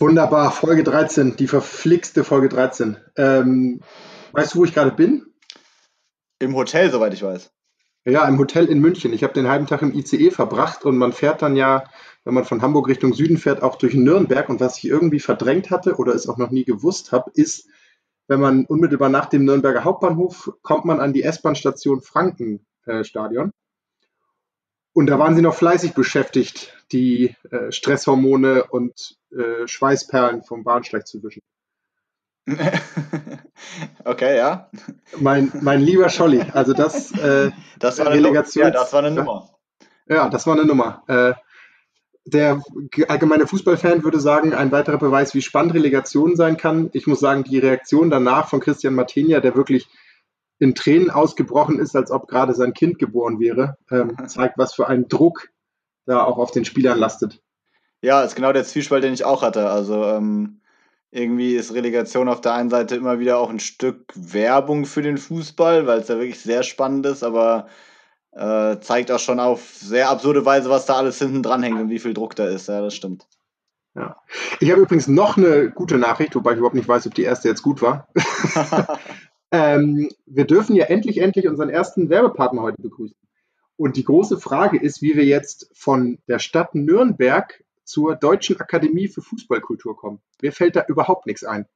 Wunderbar, Folge 13, die verflixte Folge 13. Ähm, weißt du, wo ich gerade bin? Im Hotel, soweit ich weiß. Ja, im Hotel in München. Ich habe den halben Tag im ICE verbracht und man fährt dann ja, wenn man von Hamburg Richtung Süden fährt, auch durch Nürnberg. Und was ich irgendwie verdrängt hatte oder es auch noch nie gewusst habe, ist, wenn man unmittelbar nach dem Nürnberger Hauptbahnhof kommt man an die S-Bahn-Station Frankenstadion. Und da waren sie noch fleißig beschäftigt, die äh, Stresshormone und äh, Schweißperlen vom Bahnsteig zu wischen. okay, ja. Mein, mein lieber Scholli, also das, äh, das war eine Relegation. Ja, das war eine Nummer. Ja, das war eine Nummer. Äh, der allgemeine Fußballfan würde sagen, ein weiterer Beweis, wie spannend Relegation sein kann. Ich muss sagen, die Reaktion danach von Christian Martenia, der wirklich in Tränen ausgebrochen ist, als ob gerade sein Kind geboren wäre, ähm, zeigt, was für ein Druck da auch auf den Spielern lastet. Ja, ist genau der Zwiespalt, den ich auch hatte. Also ähm, irgendwie ist Relegation auf der einen Seite immer wieder auch ein Stück Werbung für den Fußball, weil es ja wirklich sehr spannend ist, aber äh, zeigt auch schon auf sehr absurde Weise, was da alles hinten dran hängt und wie viel Druck da ist. Ja, das stimmt. Ja. Ich habe übrigens noch eine gute Nachricht, wobei ich überhaupt nicht weiß, ob die erste jetzt gut war. Ähm, wir dürfen ja endlich, endlich unseren ersten Werbepartner heute begrüßen. Und die große Frage ist, wie wir jetzt von der Stadt Nürnberg zur Deutschen Akademie für Fußballkultur kommen. Mir fällt da überhaupt nichts ein.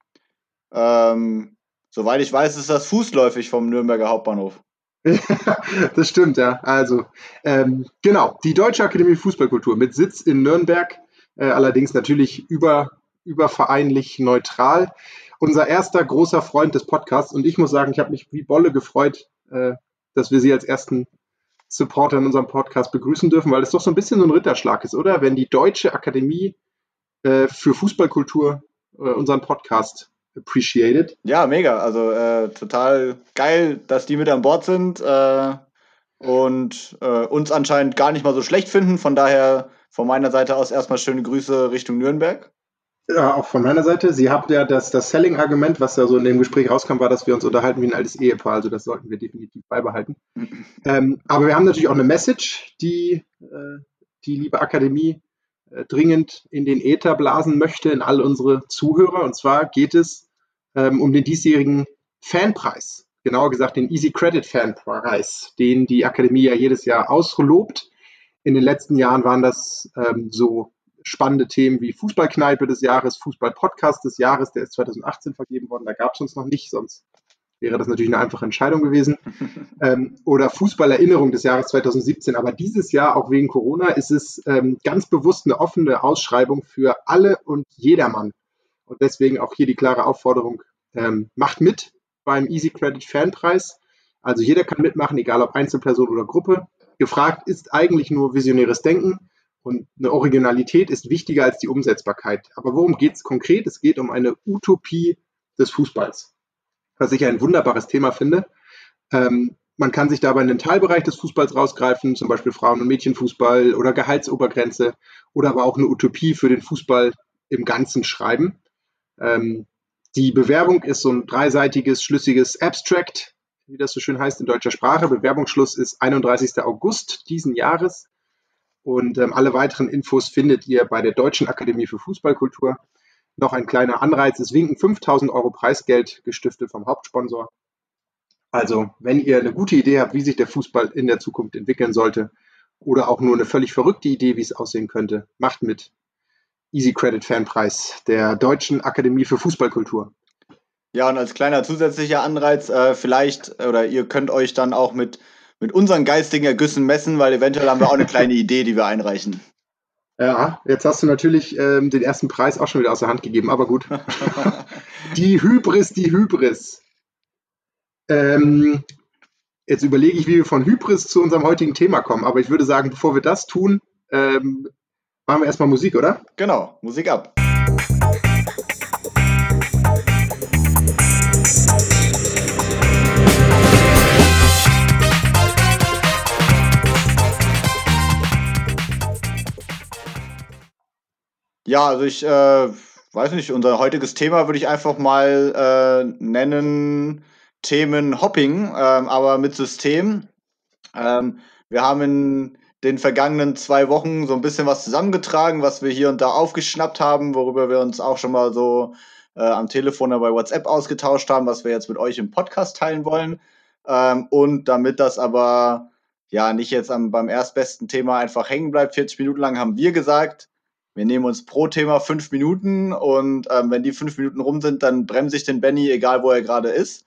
Ähm, soweit ich weiß, ist das fußläufig vom Nürnberger Hauptbahnhof. das stimmt, ja. Also, ähm, genau, die Deutsche Akademie für Fußballkultur mit Sitz in Nürnberg, äh, allerdings natürlich über, übervereinlich neutral unser erster großer Freund des Podcasts. Und ich muss sagen, ich habe mich wie Bolle gefreut, äh, dass wir Sie als ersten Supporter in unserem Podcast begrüßen dürfen, weil es doch so ein bisschen so ein Ritterschlag ist, oder? Wenn die Deutsche Akademie äh, für Fußballkultur äh, unseren Podcast appreciated. Ja, mega. Also äh, total geil, dass die mit an Bord sind äh, und äh, uns anscheinend gar nicht mal so schlecht finden. Von daher von meiner Seite aus erstmal schöne Grüße Richtung Nürnberg. Ja, auch von meiner Seite. Sie habt ja das, das Selling-Argument, was da so in dem Gespräch rauskam, war, dass wir uns unterhalten wie ein altes Ehepaar. Also das sollten wir definitiv beibehalten. ähm, aber wir haben natürlich auch eine Message, die äh, die liebe Akademie äh, dringend in den Äther blasen möchte, in all unsere Zuhörer. Und zwar geht es ähm, um den diesjährigen Fanpreis. Genauer gesagt den Easy Credit Fanpreis, den die Akademie ja jedes Jahr auslobt. In den letzten Jahren waren das ähm, so spannende Themen wie Fußballkneipe des Jahres, Fußballpodcast des Jahres, der ist 2018 vergeben worden, da gab es uns noch nicht, sonst wäre das natürlich eine einfache Entscheidung gewesen. ähm, oder Fußballerinnerung des Jahres 2017. Aber dieses Jahr, auch wegen Corona, ist es ähm, ganz bewusst eine offene Ausschreibung für alle und jedermann. Und deswegen auch hier die klare Aufforderung, ähm, macht mit beim Easy Credit Fanpreis. Also jeder kann mitmachen, egal ob Einzelperson oder Gruppe. Gefragt ist eigentlich nur visionäres Denken. Und eine Originalität ist wichtiger als die Umsetzbarkeit. Aber worum geht es konkret? Es geht um eine Utopie des Fußballs, was ich ein wunderbares Thema finde. Ähm, man kann sich dabei in den Teilbereich des Fußballs rausgreifen, zum Beispiel Frauen- und Mädchenfußball oder Gehaltsobergrenze oder aber auch eine Utopie für den Fußball im Ganzen schreiben. Ähm, die Bewerbung ist so ein dreiseitiges, schlüssiges Abstract, wie das so schön heißt in deutscher Sprache. Bewerbungsschluss ist 31. August diesen Jahres. Und ähm, alle weiteren Infos findet ihr bei der Deutschen Akademie für Fußballkultur. Noch ein kleiner Anreiz, es winken 5000 Euro Preisgeld gestiftet vom Hauptsponsor. Also, wenn ihr eine gute Idee habt, wie sich der Fußball in der Zukunft entwickeln sollte oder auch nur eine völlig verrückte Idee, wie es aussehen könnte, macht mit. Easy Credit Fanpreis der Deutschen Akademie für Fußballkultur. Ja, und als kleiner zusätzlicher Anreiz, äh, vielleicht, oder ihr könnt euch dann auch mit mit unseren geistigen Ergüssen messen, weil eventuell haben wir auch eine kleine Idee, die wir einreichen. Ja, jetzt hast du natürlich ähm, den ersten Preis auch schon wieder aus der Hand gegeben, aber gut. die Hybris, die Hybris. Ähm, jetzt überlege ich, wie wir von Hybris zu unserem heutigen Thema kommen, aber ich würde sagen, bevor wir das tun, ähm, machen wir erstmal Musik, oder? Genau, Musik ab. Ja, also ich äh, weiß nicht, unser heutiges Thema würde ich einfach mal äh, nennen Themen Hopping, ähm, aber mit System. Ähm, wir haben in den vergangenen zwei Wochen so ein bisschen was zusammengetragen, was wir hier und da aufgeschnappt haben, worüber wir uns auch schon mal so äh, am Telefon oder bei WhatsApp ausgetauscht haben, was wir jetzt mit euch im Podcast teilen wollen. Ähm, und damit das aber ja nicht jetzt am, beim erstbesten Thema einfach hängen bleibt, 40 Minuten lang haben wir gesagt, wir nehmen uns pro Thema fünf Minuten und ähm, wenn die fünf Minuten rum sind, dann bremse ich den Benny, egal wo er gerade ist.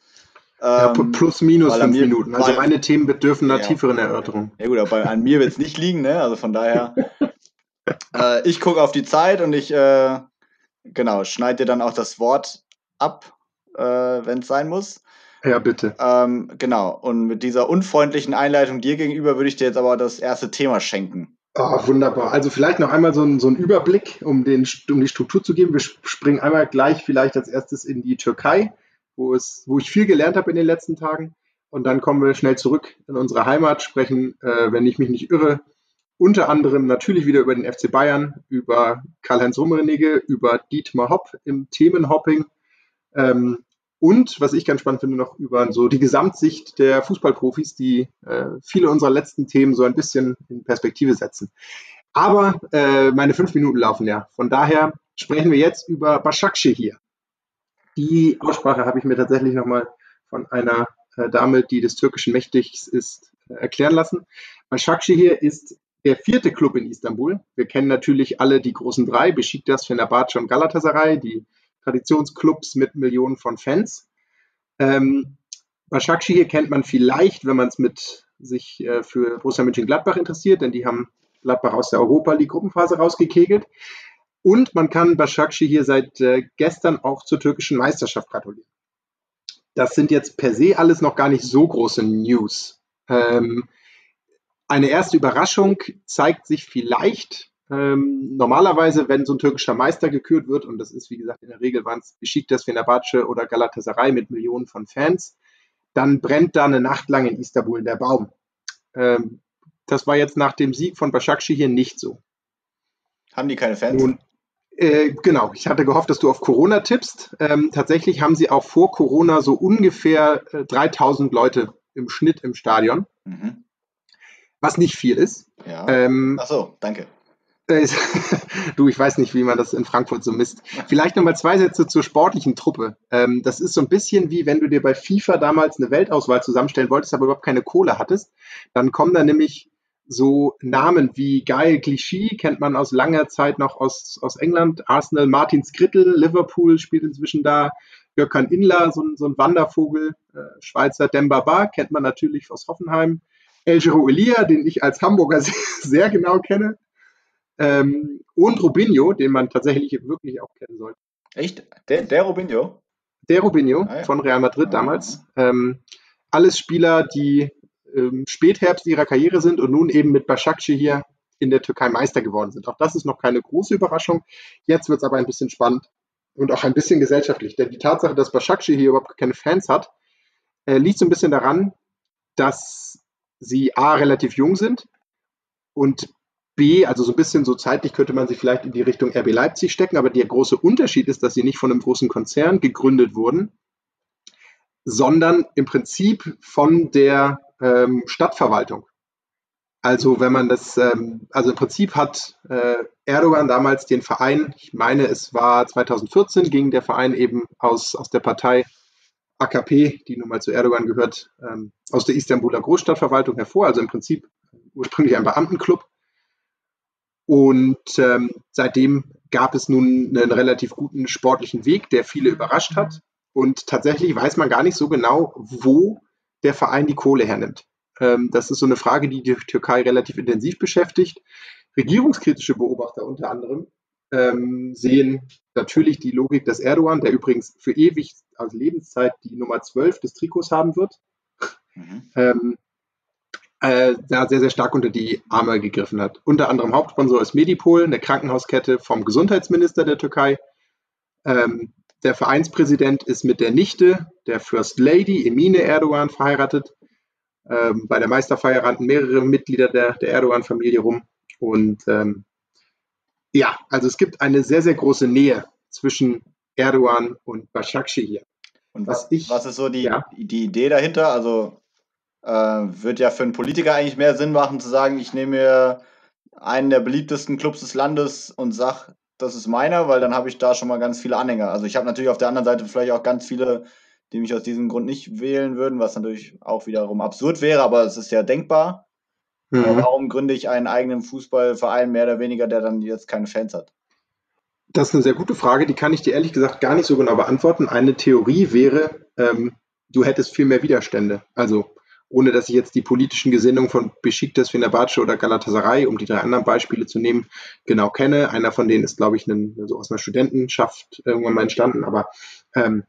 Ja, ähm, plus minus fünf mir, Minuten. Also meine Themen bedürfen einer ja, tieferen Erörterung. Ja gut, aber an mir wird es nicht liegen, ne? Also von daher, äh, ich gucke auf die Zeit und ich, äh, genau, schneide dir dann auch das Wort ab, äh, wenn es sein muss. Ja, bitte. Ähm, genau, und mit dieser unfreundlichen Einleitung dir gegenüber würde ich dir jetzt aber das erste Thema schenken. Oh, wunderbar. Also vielleicht noch einmal so ein, so ein Überblick, um, den, um die Struktur zu geben. Wir springen einmal gleich vielleicht als erstes in die Türkei wo, es, wo ich viel gelernt habe in den letzten Tagen. Und dann kommen wir schnell zurück in unsere Heimat, sprechen, äh, wenn ich mich nicht irre, unter anderem natürlich wieder über den FC Bayern, über Karl-Heinz Rummenigge, über Dietmar Hopp im Themenhopping ähm, und, was ich ganz spannend finde, noch über so die Gesamtsicht der Fußballprofis, die äh, viele unserer letzten Themen so ein bisschen in Perspektive setzen. Aber äh, meine fünf Minuten laufen ja. Von daher sprechen wir jetzt über Başakşehir hier. Die Aussprache habe ich mir tatsächlich nochmal von einer äh, Dame, die des Türkischen mächtig ist, äh, erklären lassen. hier ist der vierte Club in Istanbul. Wir kennen natürlich alle die großen drei, Besiktas, Fenerbahce und Galatasaray, die Traditionsclubs mit Millionen von Fans. Ähm, hier kennt man vielleicht, wenn man es mit sich äh, für Borussia Mönchengladbach interessiert, denn die haben Gladbach aus der Europa League Gruppenphase rausgekegelt. Und man kann Başakşehir hier seit äh, gestern auch zur türkischen Meisterschaft gratulieren. Das sind jetzt per se alles noch gar nicht so große News. Ähm, eine erste Überraschung zeigt sich vielleicht ähm, normalerweise, wenn so ein türkischer Meister gekürt wird, und das ist, wie gesagt, in der Regel waren es Besiktas, Fenerbahce oder Galatasaray mit Millionen von Fans, dann brennt da eine Nacht lang in Istanbul der Baum. Ähm, das war jetzt nach dem Sieg von Başakşehir hier nicht so. Haben die keine Fans? Nun, äh, genau, ich hatte gehofft, dass du auf Corona tippst. Ähm, tatsächlich haben sie auch vor Corona so ungefähr äh, 3000 Leute im Schnitt im Stadion, mhm. was nicht viel ist. Ja. Ähm, Ach so, danke. Äh, du, ich weiß nicht, wie man das in Frankfurt so misst. Vielleicht nochmal zwei Sätze zur sportlichen Truppe. Ähm, das ist so ein bisschen wie wenn du dir bei FIFA damals eine Weltauswahl zusammenstellen wolltest, aber überhaupt keine Kohle hattest. Dann kommen da nämlich so Namen wie Guy Clichy kennt man aus langer Zeit noch aus, aus England, Arsenal, Martin Skrittel, Liverpool spielt inzwischen da, Jörkan Inler, so, so ein Wandervogel, äh, Schweizer Demba Ba kennt man natürlich aus Hoffenheim, El Giro Elia, den ich als Hamburger sehr genau kenne, ähm, und Rubinho, den man tatsächlich wirklich auch kennen sollte. Echt? Der, der Rubinho? Der Rubinho ah, ja. von Real Madrid ah. damals. Ähm, alles Spieler, die ähm, Spätherbst ihrer Karriere sind und nun eben mit Başakşehir hier in der Türkei Meister geworden sind. Auch das ist noch keine große Überraschung. Jetzt wird es aber ein bisschen spannend und auch ein bisschen gesellschaftlich, denn die Tatsache, dass Başakşehir hier überhaupt keine Fans hat, äh, liegt so ein bisschen daran, dass sie A, relativ jung sind und Also so ein bisschen so zeitlich könnte man sich vielleicht in die Richtung RB Leipzig stecken, aber der große Unterschied ist, dass sie nicht von einem großen Konzern gegründet wurden, sondern im Prinzip von der ähm, Stadtverwaltung. Also wenn man das, ähm, also im Prinzip hat äh, Erdogan damals den Verein, ich meine es war 2014, ging der Verein eben aus, aus der Partei AKP, die nun mal zu Erdogan gehört, ähm, aus der Istanbuler Großstadtverwaltung hervor, also im Prinzip ursprünglich ein Beamtenclub. Und ähm, seitdem gab es nun einen relativ guten sportlichen Weg, der viele überrascht hat. Und tatsächlich weiß man gar nicht so genau, wo der Verein die Kohle hernimmt. Ähm, das ist so eine Frage, die die Türkei relativ intensiv beschäftigt. Regierungskritische Beobachter unter anderem ähm, sehen natürlich die Logik des Erdogan, der übrigens für ewig als Lebenszeit die Nummer 12 des Trikots haben wird, mhm. ähm, äh, da sehr, sehr stark unter die Arme gegriffen hat. Unter anderem Hauptsponsor ist Medipol, eine Krankenhauskette vom Gesundheitsminister der Türkei. Ähm, der Vereinspräsident ist mit der Nichte der First Lady Emine Erdogan verheiratet. Ähm, bei der Meisterfeier rannten mehrere Mitglieder der, der Erdogan-Familie rum. Und ähm, ja, also es gibt eine sehr, sehr große Nähe zwischen Erdogan und Başakşehir Und was, ich, was ist so die, ja. die Idee dahinter? Also Äh, wird ja für einen Politiker eigentlich mehr Sinn machen, zu sagen, ich nehme mir einen der beliebtesten Clubs des Landes und sag, das ist meiner, weil dann habe ich da schon mal ganz viele Anhänger. Also ich habe natürlich auf der anderen Seite vielleicht auch ganz viele, die mich aus diesem Grund nicht wählen würden, was natürlich auch wiederum absurd wäre, aber es ist ja denkbar. Mhm. Warum gründe ich einen eigenen Fußballverein mehr oder weniger, der dann jetzt keine Fans hat? Das ist eine sehr gute Frage, die kann ich dir ehrlich gesagt gar nicht so genau beantworten. Eine Theorie wäre, ähm, du hättest viel mehr Widerstände. Also ohne dass ich jetzt die politischen Gesinnungen von Besiktas, Fenerbahce oder Galatasaray, um die drei anderen Beispiele zu nehmen, genau kenne. Einer von denen ist, glaube ich, ein, also aus einer Studentenschaft irgendwann mal entstanden, aber ähm,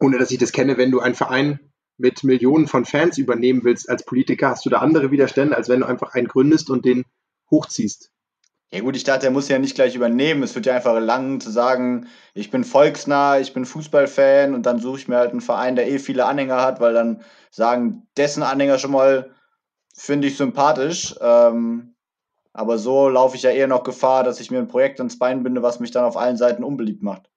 ohne dass ich das kenne, wenn du einen Verein mit Millionen von Fans übernehmen willst als Politiker, hast du da andere Widerstände, als wenn du einfach einen gründest und den hochziehst. Ja gut, ich dachte, er muss ja nicht gleich übernehmen. Es wird ja einfach lang zu sagen, ich bin volksnah, ich bin Fußballfan und dann suche ich mir halt einen Verein, der eh viele Anhänger hat, weil dann sagen dessen Anhänger schon mal, finde ich sympathisch. Ähm, aber so laufe ich ja eher noch Gefahr, dass ich mir ein Projekt ans Bein binde, was mich dann auf allen Seiten unbeliebt macht.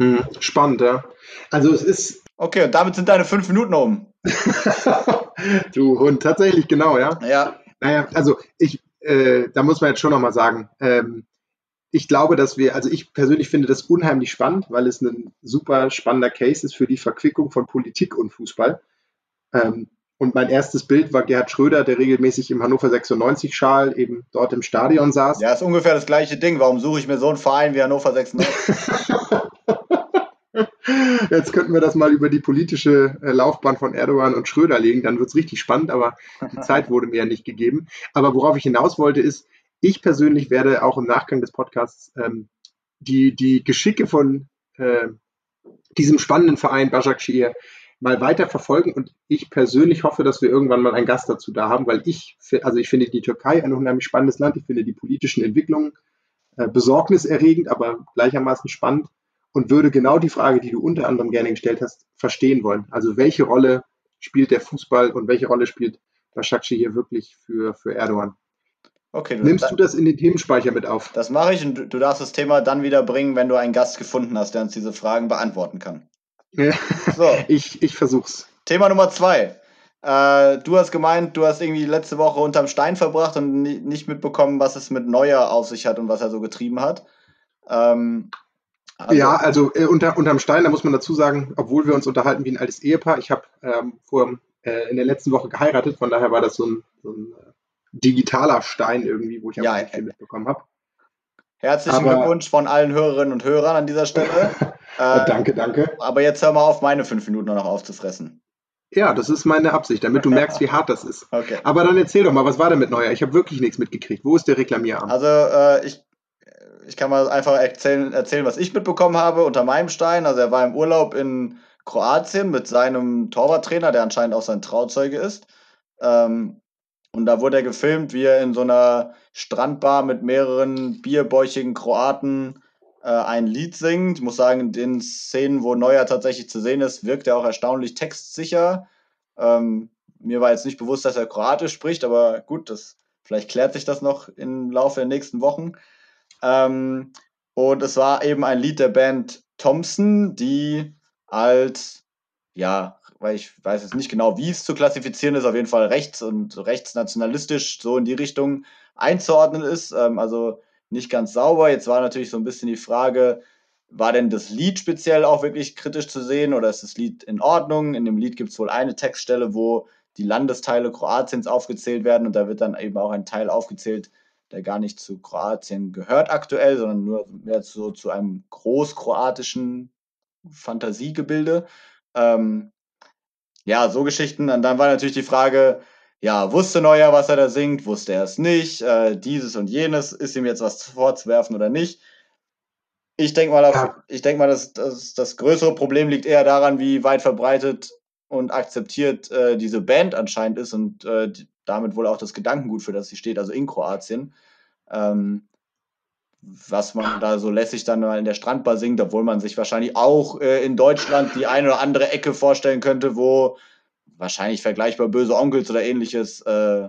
Hm, spannend, ja. Also es ist. Okay, und damit sind deine fünf Minuten um. du Hund, tatsächlich, genau, ja. Ja. Naja, also ich, äh, da muss man jetzt schon nochmal sagen, ähm, ich glaube, dass wir, also ich persönlich finde das unheimlich spannend, weil es ein super spannender Case ist für die Verquickung von Politik und Fußball. Ähm, und mein erstes Bild war Gerhard Schröder, der regelmäßig im Hannover 96 Schal eben dort im Stadion saß. Ja, ist ungefähr das gleiche Ding. Warum suche ich mir so einen Verein wie Hannover 96? Jetzt könnten wir das mal über die politische äh, Laufbahn von Erdogan und Schröder legen, dann wird es richtig spannend, aber die Zeit wurde mir ja nicht gegeben. Aber worauf ich hinaus wollte, ist, ich persönlich werde auch im Nachgang des Podcasts ähm, die, die Geschicke von äh, diesem spannenden Verein Başakşehir mal weiter verfolgen und ich persönlich hoffe, dass wir irgendwann mal einen Gast dazu da haben, weil ich, also ich finde die Türkei ein unheimlich spannendes Land, ich finde die politischen Entwicklungen äh, besorgniserregend, aber gleichermaßen spannend und würde genau die Frage, die du unter anderem gerne gestellt hast, verstehen wollen. Also welche Rolle spielt der Fußball und welche Rolle spielt Başakşehir hier wirklich für, für Erdogan? Okay, du, Nimmst du das in den Themenspeicher mit auf? Das mache ich und du darfst das Thema dann wieder bringen, wenn du einen Gast gefunden hast, der uns diese Fragen beantworten kann. So. Ich, ich versuch's. Thema Nummer zwei. Äh, du hast gemeint, du hast irgendwie letzte Woche unterm Stein verbracht und nicht mitbekommen, was es mit Neuer auf sich hat und was er so getrieben hat. Ähm, also, ja, also äh, unter, unterm Stein, da muss man dazu sagen, obwohl wir uns unterhalten wie ein altes Ehepaar, ich habe ähm, vor, äh, in der letzten Woche geheiratet, von daher war das so ein, so ein äh, digitaler Stein irgendwie, wo ich ja, viel mitbekommen habe. Herzlichen aber, Glückwunsch von allen Hörerinnen und Hörern an dieser Stelle. äh, danke, danke. Aber jetzt hör mal auf, meine fünf Minuten noch aufzufressen. Ja, das ist meine Absicht, damit du merkst, wie hart das ist. Okay. Aber dann erzähl doch mal, was war denn mit Neuer? Ich habe wirklich nichts mitgekriegt. Wo ist der Reklamierarm? Also, äh, ich ich kann mal einfach erzählen, erzählen, was ich mitbekommen habe unter meinem Stein. Also er war im Urlaub in Kroatien mit seinem Torwarttrainer, der anscheinend auch sein Trauzeuge ist. Ähm, und da wurde er gefilmt, wie er in so einer Strandbar mit mehreren bierbäuchigen Kroaten äh, ein Lied singt. Ich muss sagen, in den Szenen, wo Neuer tatsächlich zu sehen ist, wirkt er auch erstaunlich textsicher. Ähm, mir war jetzt nicht bewusst, dass er Kroatisch spricht, aber gut, das, vielleicht klärt sich das noch im Laufe der nächsten Wochen. Ähm, und es war eben ein Lied der Band Thompson, die als, ja, weil ich weiß jetzt nicht genau, wie es zu klassifizieren ist, auf jeden Fall rechts und rechtsnationalistisch so in die Richtung einzuordnen ist. Ähm, also nicht ganz sauber. Jetzt war natürlich so ein bisschen die Frage, war denn das Lied speziell auch wirklich kritisch zu sehen oder ist das Lied in Ordnung? In dem Lied gibt es wohl eine Textstelle, wo die Landesteile Kroatiens aufgezählt werden und da wird dann eben auch ein Teil aufgezählt, der gar nicht zu Kroatien gehört aktuell, sondern nur mehr so zu einem großkroatischen Fantasiegebilde. Ähm, ja, so Geschichten. Und dann war natürlich die Frage, ja, wusste Neuer, was er da singt, wusste er es nicht, äh, dieses und jenes, ist ihm jetzt was vorzuwerfen oder nicht. Ich denke mal, ja. denk mal dass, dass, das größere Problem liegt eher daran, wie weit verbreitet und akzeptiert äh, diese Band anscheinend ist und äh, damit wohl auch das Gedankengut, für das sie steht, also in Kroatien. Ähm, was man da so lässig dann mal in der Strandbar singt, obwohl man sich wahrscheinlich auch äh, in Deutschland die eine oder andere Ecke vorstellen könnte, wo wahrscheinlich vergleichbar böse Onkels oder ähnliches äh,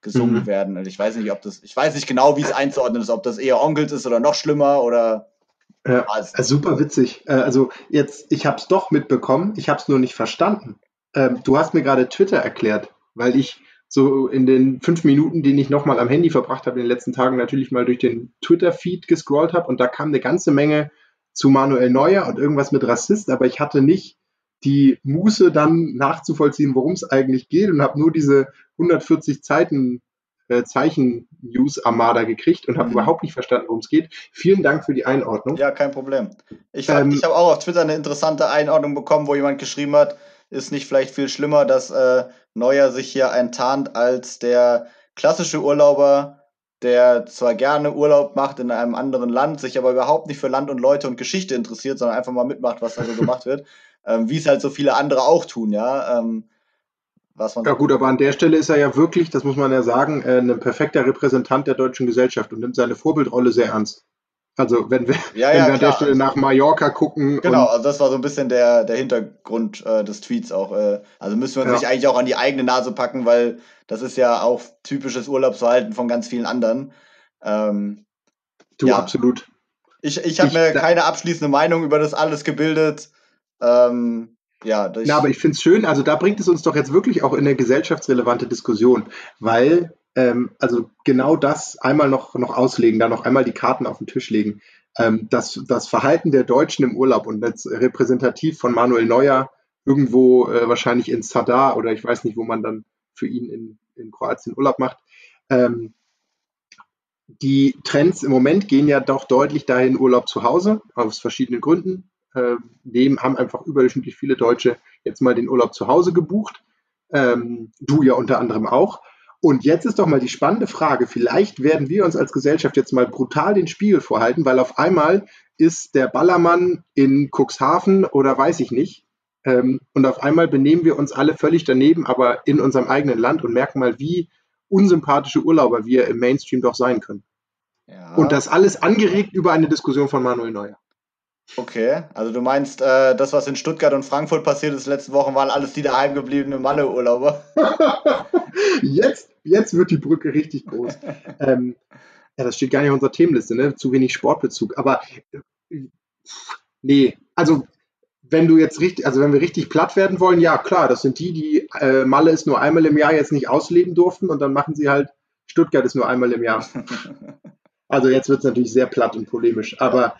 gesungen mhm. werden. Also ich weiß nicht, ob das, ich weiß nicht genau, wie es einzuordnen ist, ob das eher Onkels ist oder noch schlimmer oder. Ja, also super witzig. Äh, also jetzt, ich habe es doch mitbekommen, ich habe es nur nicht verstanden. Ähm, du hast mir gerade Twitter erklärt. weil ich so in den fünf Minuten, die ich nochmal am Handy verbracht habe in den letzten Tagen, natürlich mal durch den Twitter-Feed gescrollt habe und da kam eine ganze Menge zu Manuel Neuer und irgendwas mit Rassist, aber ich hatte nicht die Muße dann nachzuvollziehen, worum es eigentlich geht und habe nur diese 140 Zeiten äh, Zeichen-News-Armada gekriegt und habe mhm. überhaupt nicht verstanden, worum es geht. Vielen Dank für die Einordnung. Ja, kein Problem. Ich, ähm, ich habe auch auf Twitter eine interessante Einordnung bekommen, wo jemand geschrieben hat, ist nicht vielleicht viel schlimmer, dass äh, Neuer sich hier enttarnt als der klassische Urlauber, der zwar gerne Urlaub macht in einem anderen Land, sich aber überhaupt nicht für Land und Leute und Geschichte interessiert, sondern einfach mal mitmacht, was da so gemacht wird, ähm, wie es halt so viele andere auch tun, ja. Ähm, was man ja gut, aber an der Stelle ist er ja wirklich, das muss man ja sagen, äh, ein perfekter Repräsentant der deutschen Gesellschaft und nimmt seine Vorbildrolle sehr ernst. Also wenn wir, ja, wenn ja, wir an der Stelle nach Mallorca gucken. Genau, also das war so ein bisschen der, der Hintergrund äh, des Tweets auch. Äh, also müssen wir uns ja. nicht eigentlich auch an die eigene Nase packen, weil das ist ja auch typisches Urlaubsverhalten von ganz vielen anderen. Ähm, du, ja. absolut. Ich, ich habe mir keine abschließende Meinung über das alles gebildet. Ähm, ja, Na, aber ich finde es schön, also da bringt es uns doch jetzt wirklich auch in eine gesellschaftsrelevante Diskussion, weil, ähm, also genau das einmal noch, noch auslegen, da noch einmal die Karten auf den Tisch legen. Ähm, das, das Verhalten der Deutschen im Urlaub und jetzt repräsentativ von Manuel Neuer irgendwo äh, wahrscheinlich in Sadar oder ich weiß nicht, wo man dann für ihn in, in Kroatien Urlaub macht. Ähm, die Trends im Moment gehen ja doch deutlich dahin Urlaub zu Hause, aus verschiedenen Gründen äh, nehmen, haben einfach überdurchschnittlich viele Deutsche jetzt mal den Urlaub zu Hause gebucht. Ähm, du ja unter anderem auch. Und jetzt ist doch mal die spannende Frage, vielleicht werden wir uns als Gesellschaft jetzt mal brutal den Spiegel vorhalten, weil auf einmal ist der Ballermann in Cuxhaven oder weiß ich nicht. Ähm, und auf einmal benehmen wir uns alle völlig daneben, aber in unserem eigenen Land und merken mal, wie unsympathische Urlauber wir im Mainstream doch sein können. Ja. Und das alles angeregt über eine Diskussion von Manuel Neuer. Okay, also du meinst, äh, das, was in Stuttgart und Frankfurt passiert ist letzte Woche, waren alles die daheim gebliebenen Malle-Urlauber? jetzt, jetzt wird die Brücke richtig groß. ähm, ja, das steht gar nicht auf unserer Themenliste, ne? Zu wenig Sportbezug. Aber äh, nee, also wenn du jetzt richtig, also wenn wir richtig platt werden wollen, ja klar, das sind die, die äh, Malle ist nur einmal im Jahr jetzt nicht ausleben durften und dann machen sie halt Stuttgart ist nur einmal im Jahr. Also jetzt wird es natürlich sehr platt und polemisch, aber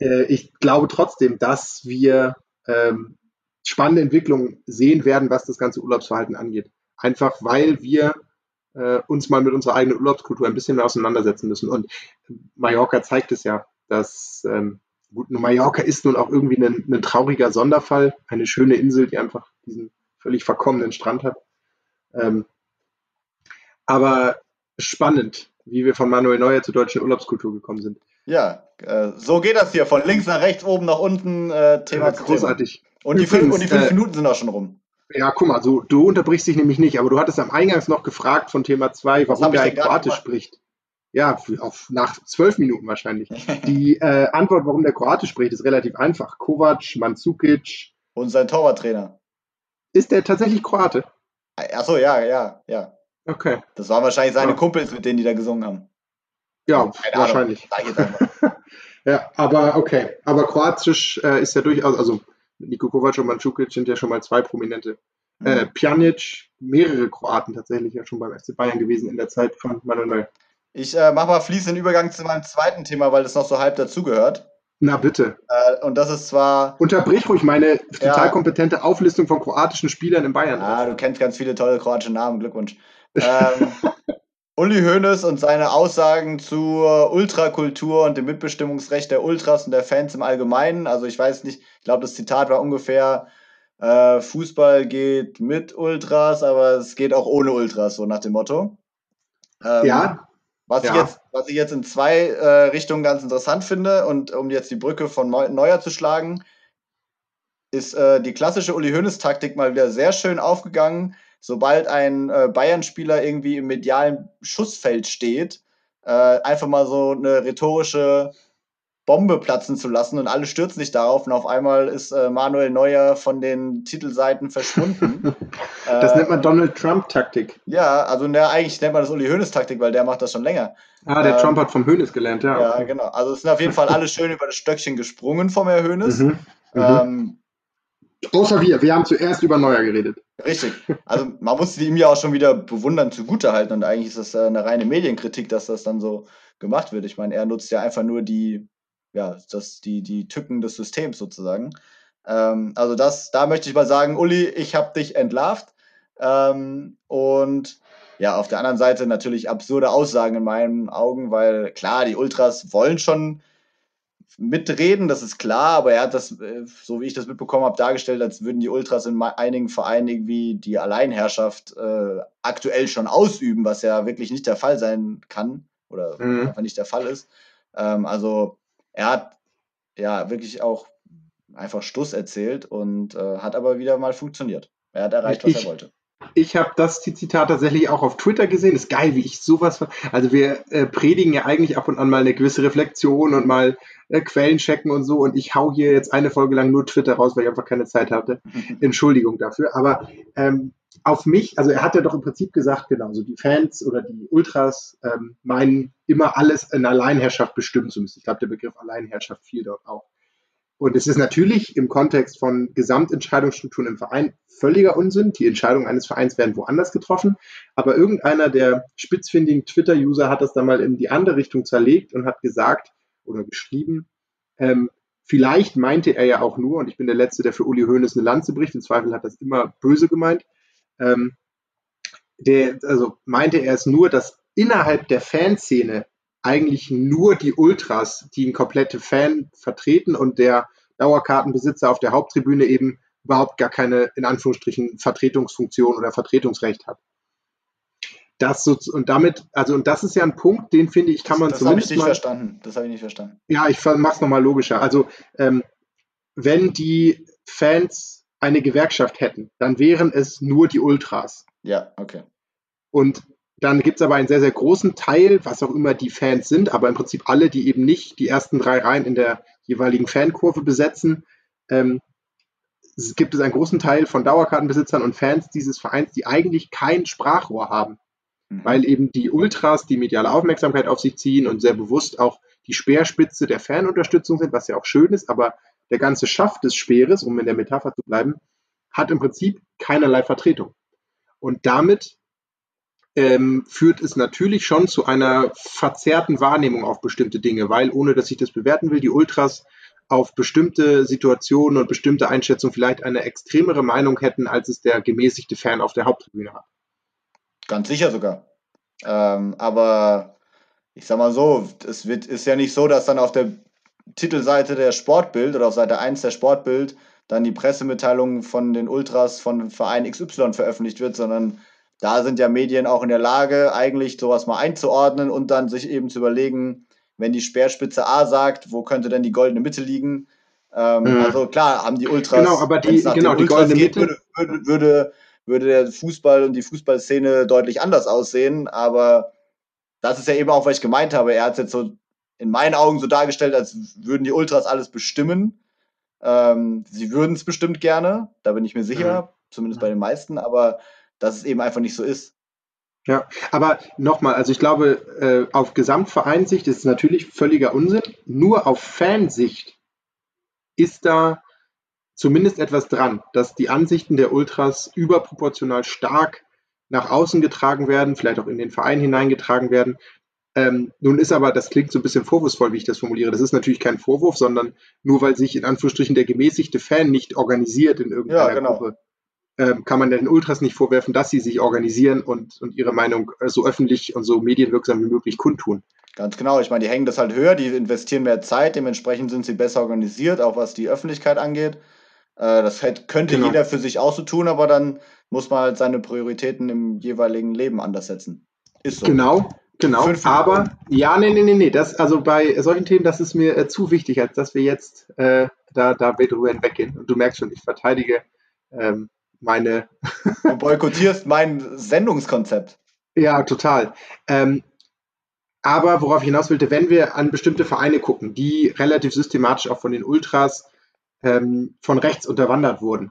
äh, ich glaube trotzdem, dass wir ähm, spannende Entwicklungen sehen werden, was das ganze Urlaubsverhalten angeht. Einfach weil wir äh, uns mal mit unserer eigenen Urlaubskultur ein bisschen mehr auseinandersetzen müssen. Und Mallorca zeigt es ja, dass ähm, gut, Mallorca ist nun auch irgendwie ein, ein trauriger Sonderfall, eine schöne Insel, die einfach diesen völlig verkommenen Strand hat. Ähm, aber spannend, wie wir von Manuel Neuer zur deutschen Urlaubskultur gekommen sind. Ja, äh, so geht das hier. Von links nach rechts, oben nach unten, äh, Thema ja, Großartig. Thema. Und, die fünf, und die fünf äh, Minuten sind auch schon rum. Ja, guck mal, so, du unterbrichst dich nämlich nicht, aber du hattest am Eingangs noch gefragt von Thema 2, warum der Kroatisch spricht. Ja, auf, nach zwölf Minuten wahrscheinlich. Die äh, Antwort, warum der Kroatisch spricht, ist relativ einfach. Kovac, Mandzukic. Und sein Torwarttrainer. Ist der tatsächlich Kroate? Achso, ja, ja, ja. Okay. Das waren wahrscheinlich seine ja. Kumpels, mit denen die da gesungen haben. Ja, Keine wahrscheinlich. ja, aber okay. Aber Kroatisch äh, ist ja durchaus, also Niko Kovac und Mandzukic sind ja schon mal zwei prominente. Mhm. Äh, Pjanic, mehrere Kroaten tatsächlich ja schon beim FC Bayern gewesen in der Zeit von Manuel. Ich äh, mache mal fließenden Übergang zu meinem zweiten Thema, weil das noch so halb dazugehört. Na bitte. Äh, und das ist zwar. Unterbrich ruhig meine total ja. kompetente Auflistung von kroatischen Spielern in Bayern. Ah, du kennst ganz viele tolle kroatische Namen. Glückwunsch. Ähm, Uli Hoeneß und seine Aussagen zur Ultrakultur und dem Mitbestimmungsrecht der Ultras und der Fans im Allgemeinen. Also ich weiß nicht, ich glaube, das Zitat war ungefähr, äh, Fußball geht mit Ultras, aber es geht auch ohne Ultras, so nach dem Motto. Ähm, ja. Was, ja. Ich jetzt, was ich jetzt in zwei äh, Richtungen ganz interessant finde und um jetzt die Brücke von Neuer zu schlagen, ist äh, die klassische Uli Hoeneß-Taktik mal wieder sehr schön aufgegangen sobald ein äh, Bayern-Spieler irgendwie im medialen Schussfeld steht, äh, einfach mal so eine rhetorische Bombe platzen zu lassen und alle stürzen sich darauf und auf einmal ist äh, Manuel Neuer von den Titelseiten verschwunden. das nennt man Donald Trump-Taktik. Ja, also der, eigentlich nennt man das Uli Hoeneß-Taktik, weil der macht das schon länger. Ah, der ähm, Trump hat vom Hoeneß gelernt, ja. Ja, genau. Also es sind auf jeden Fall alle schön über das Stöckchen gesprungen vom Herr Hoeneß. Mhm, mhm. Ähm, Außer wir, wir haben zuerst über Neuer geredet. Richtig. Also man muss ihm ja auch schon wieder bewundern zugutehalten und eigentlich ist das eine reine Medienkritik, dass das dann so gemacht wird. Ich meine, er nutzt ja einfach nur die, ja, das, die, die Tücken des Systems sozusagen. Ähm, also das, da möchte ich mal sagen, Uli, ich habe dich entlarvt. Ähm, und ja, auf der anderen Seite natürlich absurde Aussagen in meinen Augen, weil klar, die Ultras wollen schon mitreden, das ist klar, aber er hat das, äh, so wie ich das mitbekommen habe, dargestellt, als würden die Ultras in einigen Vereinen irgendwie die Alleinherrschaft äh, aktuell schon ausüben, was ja wirklich nicht der Fall sein kann oder mhm. einfach nicht der Fall ist. Ähm, also er hat ja wirklich auch einfach Stuss erzählt und äh, hat aber wieder mal funktioniert. Er hat erreicht, was ich, er wollte. Ich habe das Zitat tatsächlich auch auf Twitter gesehen. Ist geil, wie ich sowas. Also wir äh, predigen ja eigentlich ab und an mal eine gewisse Reflexion und mal äh, Quellen checken und so. Und ich hau hier jetzt eine Folge lang nur Twitter raus, weil ich einfach keine Zeit hatte. Entschuldigung dafür. Aber ähm, auf mich, also er hat ja doch im Prinzip gesagt, genau, so die Fans oder die Ultras ähm, meinen immer alles in Alleinherrschaft bestimmen zu müssen. Ich glaube, der Begriff Alleinherrschaft fiel dort auch. Und es ist natürlich im Kontext von Gesamtentscheidungsstrukturen im Verein völliger Unsinn. Die Entscheidungen eines Vereins werden woanders getroffen. Aber irgendeiner der spitzfindigen Twitter-User hat das dann mal in die andere Richtung zerlegt und hat gesagt oder geschrieben, ähm, vielleicht meinte er ja auch nur, und ich bin der Letzte, der für Uli Hoeneß eine Lanze bricht, im Zweifel hat das immer böse gemeint, ähm, der, also meinte er es nur, dass innerhalb der Fanszene eigentlich nur die Ultras, die einen komplette Fan vertreten und der Dauerkartenbesitzer auf der Haupttribüne eben überhaupt gar keine, in Anführungsstrichen, Vertretungsfunktion oder Vertretungsrecht hat. Das so, und damit, also, und das ist ja ein Punkt, den finde ich, kann man das, das zumindest. Das habe ich nicht mal, verstanden. Das habe ich nicht verstanden. Ja, ich mache es nochmal logischer. Also, ähm, wenn die Fans eine Gewerkschaft hätten, dann wären es nur die Ultras. Ja, okay. Und dann gibt es aber einen sehr, sehr großen Teil, was auch immer die Fans sind, aber im Prinzip alle, die eben nicht die ersten drei Reihen in der jeweiligen Fankurve besetzen. Ähm, es gibt es einen großen Teil von Dauerkartenbesitzern und Fans dieses Vereins, die eigentlich kein Sprachrohr haben, mhm. weil eben die Ultras die mediale Aufmerksamkeit auf sich ziehen und sehr bewusst auch die Speerspitze der Fanunterstützung sind, was ja auch schön ist, aber der ganze Schaft des Speeres, um in der Metapher zu bleiben, hat im Prinzip keinerlei Vertretung. Und damit ähm, führt es natürlich schon zu einer verzerrten Wahrnehmung auf bestimmte Dinge, weil, ohne dass ich das bewerten will, die Ultras auf bestimmte Situationen und bestimmte Einschätzungen vielleicht eine extremere Meinung hätten, als es der gemäßigte Fan auf der Haupttribüne hat. Ganz sicher sogar. Ähm, aber ich sag mal so, es wird, ist ja nicht so, dass dann auf der Titelseite der Sportbild oder auf Seite 1 der Sportbild dann die Pressemitteilung von den Ultras von Verein XY veröffentlicht wird, sondern da sind ja Medien auch in der Lage, eigentlich sowas mal einzuordnen und dann sich eben zu überlegen, wenn die Speerspitze A sagt, wo könnte denn die goldene Mitte liegen? Ähm, mhm. Also klar, haben die Ultras, genau, aber die, genau, die goldene geht, Mitte würde, würde, würde der Fußball und die Fußballszene deutlich anders aussehen, aber das ist ja eben auch, was ich gemeint habe. Er hat es jetzt so in meinen Augen so dargestellt, als würden die Ultras alles bestimmen. Ähm, sie würden es bestimmt gerne, da bin ich mir sicher, mhm. zumindest bei den meisten, aber dass es eben einfach nicht so ist. Ja, aber nochmal, also ich glaube, äh, auf Gesamtvereinsicht ist es natürlich völliger Unsinn. Nur auf Fansicht ist da zumindest etwas dran, dass die Ansichten der Ultras überproportional stark nach außen getragen werden, vielleicht auch in den Verein hineingetragen werden. Ähm, nun ist aber, das klingt so ein bisschen vorwurfsvoll, wie ich das formuliere. Das ist natürlich kein Vorwurf, sondern nur weil sich in Anführungsstrichen der gemäßigte Fan nicht organisiert in irgendeiner ja, genau. Gruppe, kann man den Ultras nicht vorwerfen, dass sie sich organisieren und, und ihre Meinung äh, so öffentlich und so medienwirksam wie möglich kundtun. Ganz genau. Ich meine, die hängen das halt höher, die investieren mehr Zeit, dementsprechend sind sie besser organisiert, auch was die Öffentlichkeit angeht. Äh, das könnte genau. jeder für sich auch so tun, aber dann muss man halt seine Prioritäten im jeweiligen Leben anders setzen. Ist so. Genau, genau. Aber ja, nee, nee, nee, nee. Das, also bei solchen Themen, das ist mir äh, zu wichtig, als dass wir jetzt äh, da, da drüber hinweggehen. Und du merkst schon, ich verteidige ähm, meine. du boykottierst mein Sendungskonzept. Ja, total. Ähm, aber worauf ich hinaus wollte, wenn wir an bestimmte Vereine gucken, die relativ systematisch auch von den Ultras ähm, von rechts unterwandert wurden,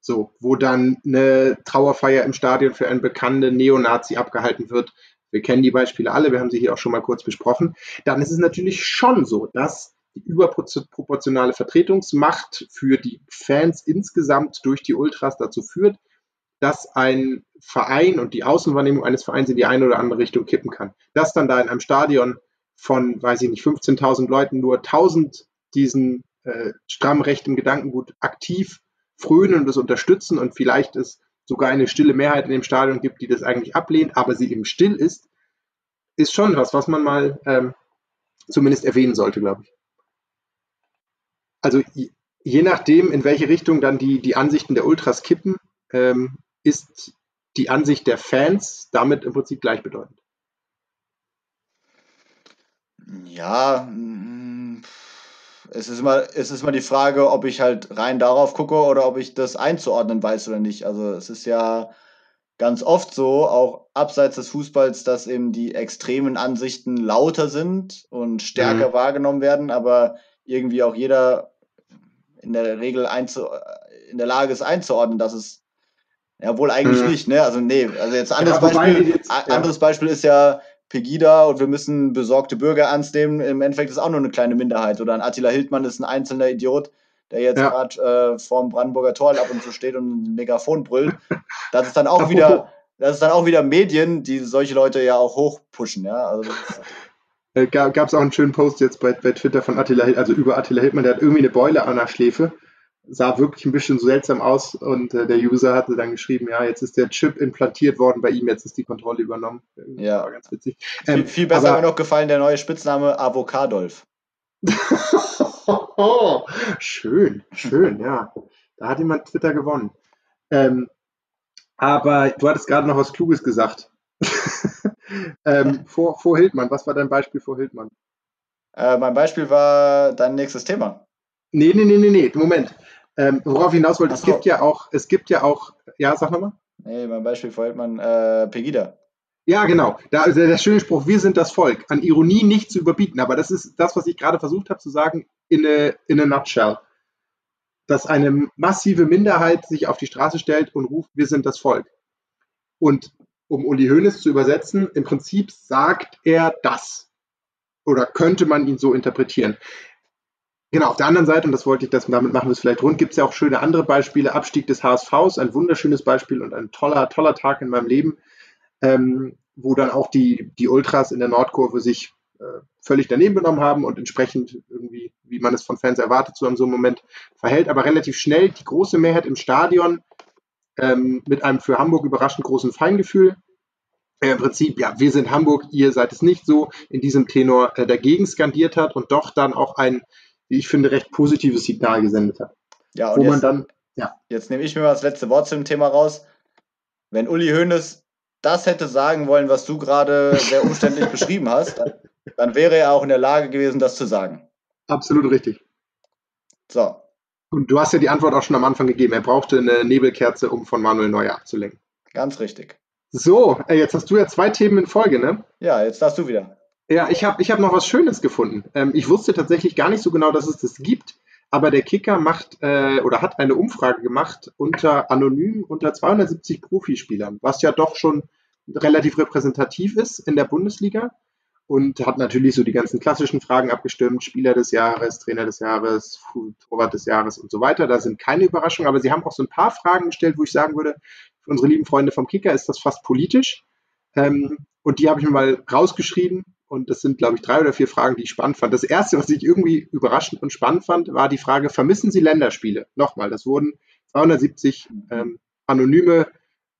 so, wo dann eine Trauerfeier im Stadion für einen bekannten Neonazi abgehalten wird, wir kennen die Beispiele alle, wir haben sie hier auch schon mal kurz besprochen, dann ist es natürlich schon so, dass die überproportionale Vertretungsmacht für die Fans insgesamt durch die Ultras dazu führt, dass ein Verein und die Außenwahrnehmung eines Vereins in die eine oder andere Richtung kippen kann. Dass dann da in einem Stadion von, weiß ich nicht, 15.000 Leuten nur 1.000 diesen äh, stramm rechten Gedankengut aktiv frönen und das unterstützen und vielleicht es sogar eine stille Mehrheit in dem Stadion gibt, die das eigentlich ablehnt, aber sie eben still ist, ist schon was, was man mal ähm, zumindest erwähnen sollte, glaube ich. Also je nachdem, in welche Richtung dann die, die Ansichten der Ultras kippen, ähm, ist die Ansicht der Fans damit im Prinzip gleichbedeutend. Ja, mm, es ist immer, es ist immer die Frage, ob ich halt rein darauf gucke oder ob ich das einzuordnen weiß oder nicht. Also es ist ja ganz oft so, auch abseits des Fußballs, dass eben die extremen Ansichten lauter sind und stärker mhm. wahrgenommen werden, aber irgendwie auch jeder in der Regel einzu in der Lage ist einzuordnen, dass es ja wohl eigentlich mhm. nicht, ne? Also nee, also jetzt anderes ja, Beispiel, jetzt, ja. anderes Beispiel ist ja Pegida und wir müssen besorgte Bürger ernst nehmen. Im Endeffekt ist auch nur eine kleine Minderheit. Oder ein Attila Hildmann ist ein einzelner Idiot, der jetzt ja. gerade äh, vorm Brandenburger Tor ab und zu steht und ein Megafon brüllt. Das ist dann auch wieder, das ist dann auch wieder Medien, die solche Leute ja auch hochpushen, ja. Also äh, Gab es auch einen schönen Post jetzt bei, bei Twitter von Attila, also über Attila Hildmann, der hat irgendwie eine Beule an der Schläfe sah wirklich ein bisschen so seltsam aus und äh, der User hatte dann geschrieben, ja, jetzt ist der Chip implantiert worden bei ihm, jetzt ist die Kontrolle übernommen. Ja, war ganz witzig. Ähm, viel, viel, besser aber, mir noch gefallen der neue Spitzname Avocadolf. schön, schön, ja. Da hat jemand Twitter gewonnen. Ähm, aber du hattest gerade noch was Kluges gesagt. ähm, vor, vor Hildmann, was war dein Beispiel vor Hildmann? Äh, mein Beispiel war dein nächstes Thema. Nee, nee, nee, nee, nee, Moment. Ähm, worauf ich hinaus wollte, so. es gibt ja auch, es gibt ja auch, ja, sag nochmal. Nee, beim Beispiel verhält man äh, Pegida. Ja, genau. Da, also der schöne Spruch, wir sind das Volk. An Ironie nicht zu überbieten. Aber das ist das, was ich gerade versucht habe zu sagen, in a, in a nutshell. Dass eine massive Minderheit sich auf die Straße stellt und ruft, wir sind das Volk. Und um Uli Hoeneß zu übersetzen, im Prinzip sagt er das. Oder könnte man ihn so interpretieren. Genau, auf der anderen Seite, und das wollte ich, das, damit machen wir es vielleicht rund, gibt es ja auch schöne andere Beispiele. Abstieg des HSVs, ein wunderschönes Beispiel und ein toller, toller Tag in meinem Leben, ähm, wo dann auch die, die Ultras in der Nordkurve sich äh, völlig daneben genommen haben und entsprechend irgendwie, wie man es von Fans erwartet, so in so einem Moment verhält, aber relativ schnell die große Mehrheit im Stadion ähm, mit einem für Hamburg überraschend großen Feingefühl. Äh, Im Prinzip, ja, wir sind Hamburg, ihr seid es nicht so, in diesem Tenor äh, dagegen skandiert hat und doch dann auch ein wie ich finde, recht positives Signal gesendet hat. Ja, und wo jetzt, man dann, ja. Jetzt nehme ich mir mal das letzte Wort zu dem Thema raus. Wenn Uli Hoeneß das hätte sagen wollen, was du gerade sehr umständlich beschrieben hast, dann, dann wäre er auch in der Lage gewesen, das zu sagen. Absolut richtig. So. Und du hast ja die Antwort auch schon am Anfang gegeben. Er brauchte eine Nebelkerze, um von Manuel Neuer abzulenken. Ganz richtig. So, jetzt hast du ja zwei Themen in Folge, ne? Ja, jetzt darfst du wieder. Ja, ich habe ich hab noch was Schönes gefunden. Ähm, ich wusste tatsächlich gar nicht so genau, dass es das gibt, aber der Kicker macht äh, oder hat eine Umfrage gemacht unter anonym unter 270 Profispielern, was ja doch schon relativ repräsentativ ist in der Bundesliga und hat natürlich so die ganzen klassischen Fragen abgestimmt, Spieler des Jahres, Trainer des Jahres, Torwart des Jahres und so weiter. Da sind keine Überraschungen, aber sie haben auch so ein paar Fragen gestellt, wo ich sagen würde, für unsere lieben Freunde vom Kicker ist das fast politisch. Ähm, und die habe ich mir mal rausgeschrieben und das sind, glaube ich, drei oder vier Fragen, die ich spannend fand. Das erste, was ich irgendwie überraschend und spannend fand, war die Frage, vermissen Sie Länderspiele? Nochmal, das wurden 270 ähm, anonyme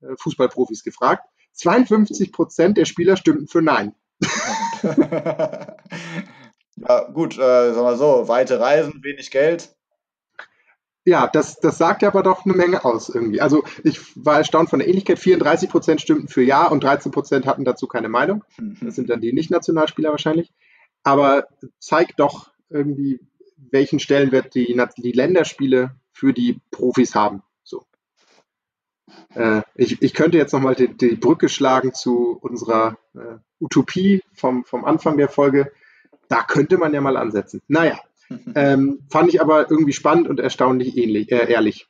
äh, Fußballprofis gefragt. 52 Prozent der Spieler stimmten für Nein. ja, gut, äh, sagen wir so, weite Reisen, wenig Geld ja, das, das sagt aber doch eine Menge aus irgendwie. Also ich war erstaunt von der Ähnlichkeit. 34 Prozent stimmten für Ja und 13 Prozent hatten dazu keine Meinung. Mhm. Das sind dann die Nicht-Nationalspieler wahrscheinlich. Aber zeigt doch irgendwie, welchen Stellenwert die, die Länderspiele für die Profis haben. Äh, ich, ich könnte jetzt nochmal die, die Brücke schlagen zu unserer äh, Utopie vom, vom Anfang der Folge. Da könnte man ja mal ansetzen. Naja, ähm, fand ich aber irgendwie spannend und erstaunlich ähnlich, äh, ehrlich.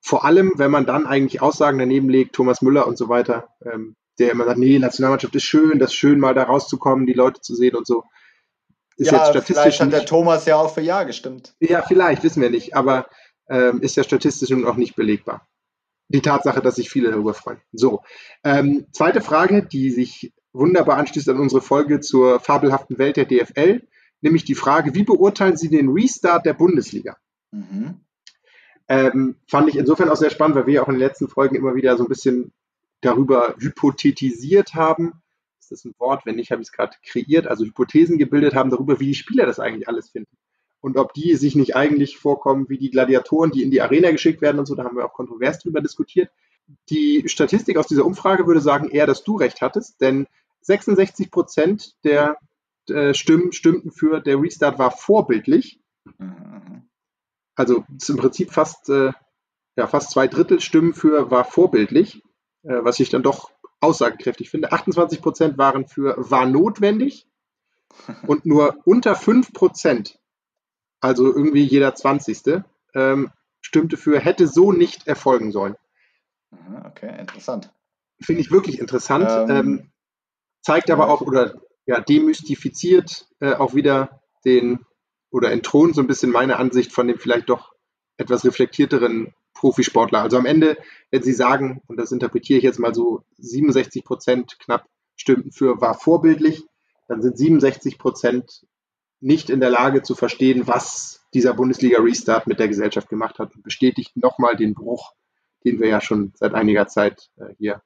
Vor allem, wenn man dann eigentlich Aussagen daneben legt, Thomas Müller und so weiter, ähm, der immer sagt, nee, Nationalmannschaft ist schön, das ist schön, mal da rauszukommen, die Leute zu sehen und so. Ist ja, jetzt statistisch vielleicht hat der Thomas ja auch für Ja gestimmt. Ja, vielleicht, wissen wir nicht, aber ähm, ist ja statistisch nun auch nicht belegbar. Die Tatsache, dass sich viele darüber freuen. So, ähm, zweite Frage, die sich wunderbar anschließt an unsere Folge zur fabelhaften Welt der DFL, nämlich die Frage, wie beurteilen Sie den Restart der Bundesliga? Mhm. Ähm, fand ich insofern auch sehr spannend, weil wir auch in den letzten Folgen immer wieder so ein bisschen darüber hypothetisiert haben. Ist das ein Wort? Wenn nicht, habe ich es gerade kreiert. Also Hypothesen gebildet haben darüber, wie die Spieler das eigentlich alles finden. Und ob die sich nicht eigentlich vorkommen wie die Gladiatoren, die in die Arena geschickt werden und so. Da haben wir auch kontrovers drüber diskutiert. Die Statistik aus dieser Umfrage würde sagen eher, dass du recht hattest, denn 66 Prozent der äh, Stimmen stimmten für der Restart war vorbildlich. Mhm. Also im Prinzip fast, äh, ja, fast zwei Drittel Stimmen für war vorbildlich, äh, was ich dann doch aussagekräftig finde. 28 Prozent waren für war notwendig und nur unter 5 Prozent, also irgendwie jeder 20. Ähm, stimmte für hätte so nicht erfolgen sollen. Okay, interessant. Finde ich wirklich interessant. Ähm, ähm, zeigt aber auch oder ja, demystifiziert äh, auch wieder den oder entthront so ein bisschen meine Ansicht von dem vielleicht doch etwas reflektierteren Profisportler. Also am Ende, wenn Sie sagen, und das interpretiere ich jetzt mal so, 67 Prozent knapp stimmten für war vorbildlich, dann sind 67 Prozent nicht in der Lage zu verstehen, was dieser Bundesliga-Restart mit der Gesellschaft gemacht hat und bestätigt nochmal den Bruch, den wir ja schon seit einiger Zeit äh, hier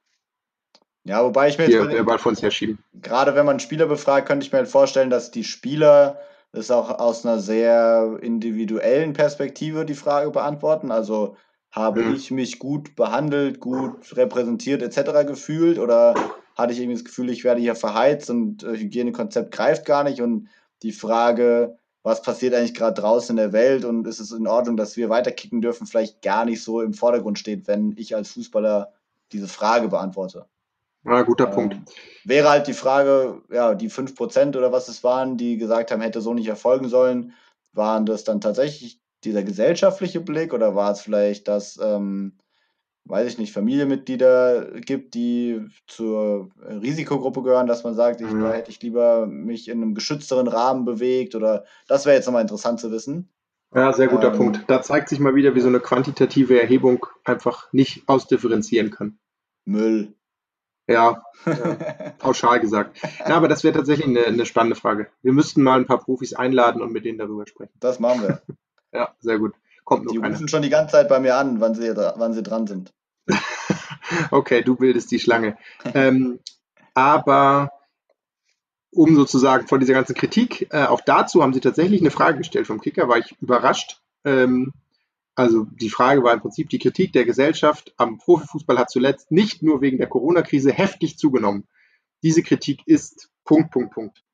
ja, wobei ich mir hier jetzt mal, von uns herschieben. Gerade wenn man Spieler befragt, könnte ich mir halt vorstellen, dass die Spieler das auch aus einer sehr individuellen Perspektive die Frage beantworten. Also habe mhm. ich mich gut behandelt, gut repräsentiert etc. gefühlt oder hatte ich irgendwie das Gefühl, ich werde hier verheizt und äh, Hygienekonzept greift gar nicht und die Frage, was passiert eigentlich gerade draußen in der Welt und ist es in Ordnung, dass wir weiterkicken dürfen, vielleicht gar nicht so im Vordergrund steht, wenn ich als Fußballer diese Frage beantworte. Ja, guter ähm, Punkt. Wäre halt die Frage, ja, die 5% oder was es waren, die gesagt haben, hätte so nicht erfolgen sollen, waren das dann tatsächlich dieser gesellschaftliche Blick oder war es vielleicht, dass, ähm, weiß ich nicht, Familienmitglieder gibt, die zur Risikogruppe gehören, dass man sagt, ich, mhm. da hätte ich lieber mich in einem geschützteren Rahmen bewegt oder das wäre jetzt nochmal interessant zu wissen. Ja, sehr guter ähm, Punkt. Da zeigt sich mal wieder, wie so eine quantitative Erhebung einfach nicht ausdifferenzieren kann. Müll. Ja, ja pauschal gesagt. Ja, aber das wäre tatsächlich eine, eine, spannende Frage. Wir müssten mal ein paar Profis einladen und mit denen darüber sprechen. Das machen wir. ja, sehr gut. Kommt die rufen schon die ganze Zeit bei mir an, wann sie, wann sie dran sind. okay, du bildest die Schlange. ähm, aber um sozusagen von dieser ganzen Kritik, äh, auch dazu haben sie tatsächlich eine Frage gestellt vom Kicker, war ich überrascht. Ähm, also die Frage war im Prinzip, die Kritik der Gesellschaft am Profifußball hat zuletzt nicht nur wegen der Corona-Krise heftig zugenommen. Diese Kritik ist Punkt, Punkt, Punkt.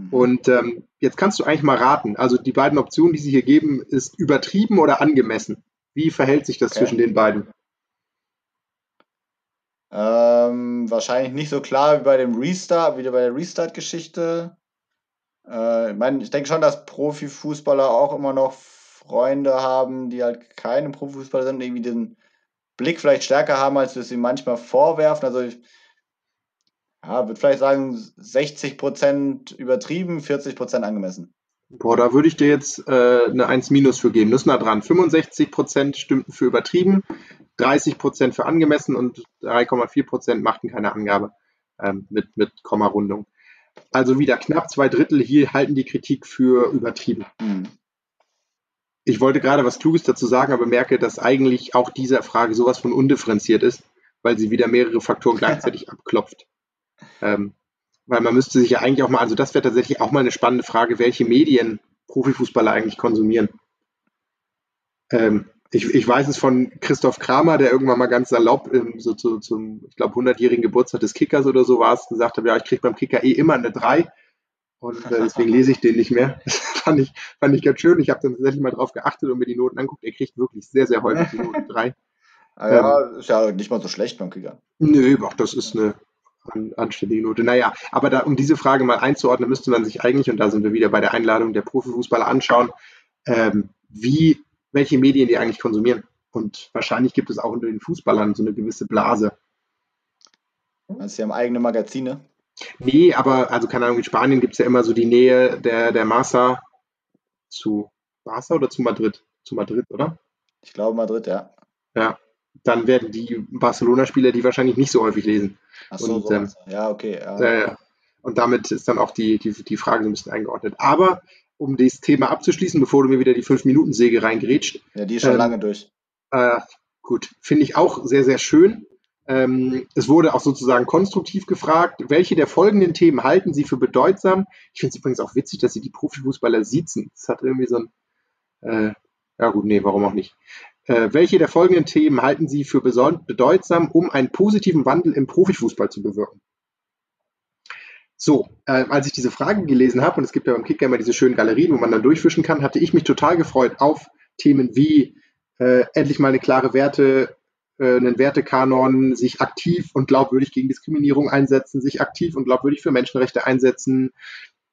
Mhm. Und ähm, jetzt kannst du eigentlich mal raten. Also die beiden Optionen, die sie hier geben, ist übertrieben oder angemessen. Wie verhält sich das okay. zwischen den beiden? Ähm, wahrscheinlich nicht so klar wie bei dem Restart, wie bei der Restart-Geschichte. Äh, ich, mein, ich denke schon, dass Profifußballer auch immer noch Freunde haben, die halt keine Profifußballer sind, irgendwie den Blick vielleicht stärker haben, als wir es ihm manchmal vorwerfen. Also ich ja, würde vielleicht sagen 60% übertrieben, 40% angemessen. Boah, da würde ich dir jetzt äh, eine 1 minus für geben. Das ist nah dran. 65% stimmten für übertrieben, 30% für angemessen und 3,4% machten keine Angabe ähm, mit, mit Komma-Rundung. Also wieder knapp zwei Drittel hier halten die Kritik für übertrieben. Mhm. Ich wollte gerade was Kluges dazu sagen, aber merke, dass eigentlich auch diese Frage sowas von undifferenziert ist, weil sie wieder mehrere Faktoren gleichzeitig abklopft. Ähm, weil man müsste sich ja eigentlich auch mal, also das wäre tatsächlich auch mal eine spannende Frage, welche Medien Profifußballer eigentlich konsumieren. Ähm, ich, ich, weiß es von Christoph Kramer, der irgendwann mal ganz salopp so zu, zum, ich glaube, 100-jährigen Geburtstag des Kickers oder so war es, gesagt hat, ja, ich kriege beim Kicker eh immer eine 3 und äh, deswegen lese ich den nicht mehr. Das fand ich, fand ich ganz schön. Ich habe dann tatsächlich mal drauf geachtet und mir die Noten anguckt. Er kriegt wirklich sehr, sehr häufig die Noten 3. Ah ja, ähm, ist ja nicht mal so schlecht beim Kicker. Nö, doch, das ist eine anständige Note. Naja, aber da, um diese Frage mal einzuordnen, müsste man sich eigentlich, und da sind wir wieder bei der Einladung der Profifußballer, anschauen, ähm, wie, welche Medien die eigentlich konsumieren. Und wahrscheinlich gibt es auch unter den Fußballern so eine gewisse Blase. Also sie haben eigene Magazine. Nee, aber, also keine Ahnung, in Spanien gibt es ja immer so die Nähe der, der Massa zu Barca oder zu Madrid? Zu Madrid, oder? Ich glaube Madrid, ja. Ja. Dann werden die Barcelona-Spieler die wahrscheinlich nicht so häufig lesen. Ach so, und, so ähm, ja, okay. Ja. äh, und damit ist dann auch die, die, die Frage so ein bisschen eingeordnet. Aber um das Thema abzuschließen, bevor du mir wieder die 5-Minuten-Säge reingrätscht, ja, die ist schon ähm, lange durch. äh, gut, finde ich auch sehr, sehr schön. Ähm, es wurde auch sozusagen konstruktiv gefragt, welche der folgenden Themen halten Sie für bedeutsam? Ich finde es übrigens auch witzig, dass Sie die Profifußballer siezen. Das hat irgendwie so ein, äh, ja gut, nee, warum auch nicht. Äh, welche der folgenden Themen halten Sie für bedeutsam, um einen positiven Wandel im Profifußball zu bewirken? So, äh, als ich diese Frage gelesen habe, und es gibt ja beim Kicker immer diese schönen Galerien, wo man dann durchwischen kann, hatte ich mich total gefreut auf Themen wie äh, endlich mal eine klare Werte, äh, einen Wertekanon, sich aktiv und glaubwürdig gegen Diskriminierung einsetzen, sich aktiv und glaubwürdig für Menschenrechte einsetzen,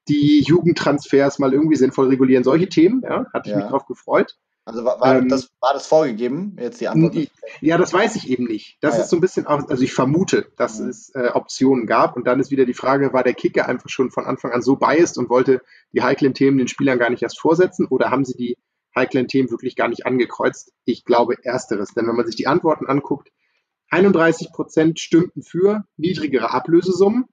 die Jugendtransfers mal irgendwie sinnvoll regulieren. Solche Themen, ja, hatte ich Ja. mich drauf gefreut. Also war, war, ähm, das, war das vorgegeben, jetzt die Antwort? Ja, das weiß ich eben nicht. Das Ah, ist so ein bisschen, auch, also ich vermute, dass Mhm. es äh, Optionen gab. Und dann ist wieder die Frage, war der Kicker einfach schon von Anfang an so biased und wollte die heiklen Themen den Spielern gar nicht erst vorsetzen? Oder haben sie die heiklen Themen wirklich gar nicht angekreuzt? Ich glaube ersteres. Denn wenn man sich die Antworten anguckt, 31 Prozent stimmten für niedrigere Ablösesummen,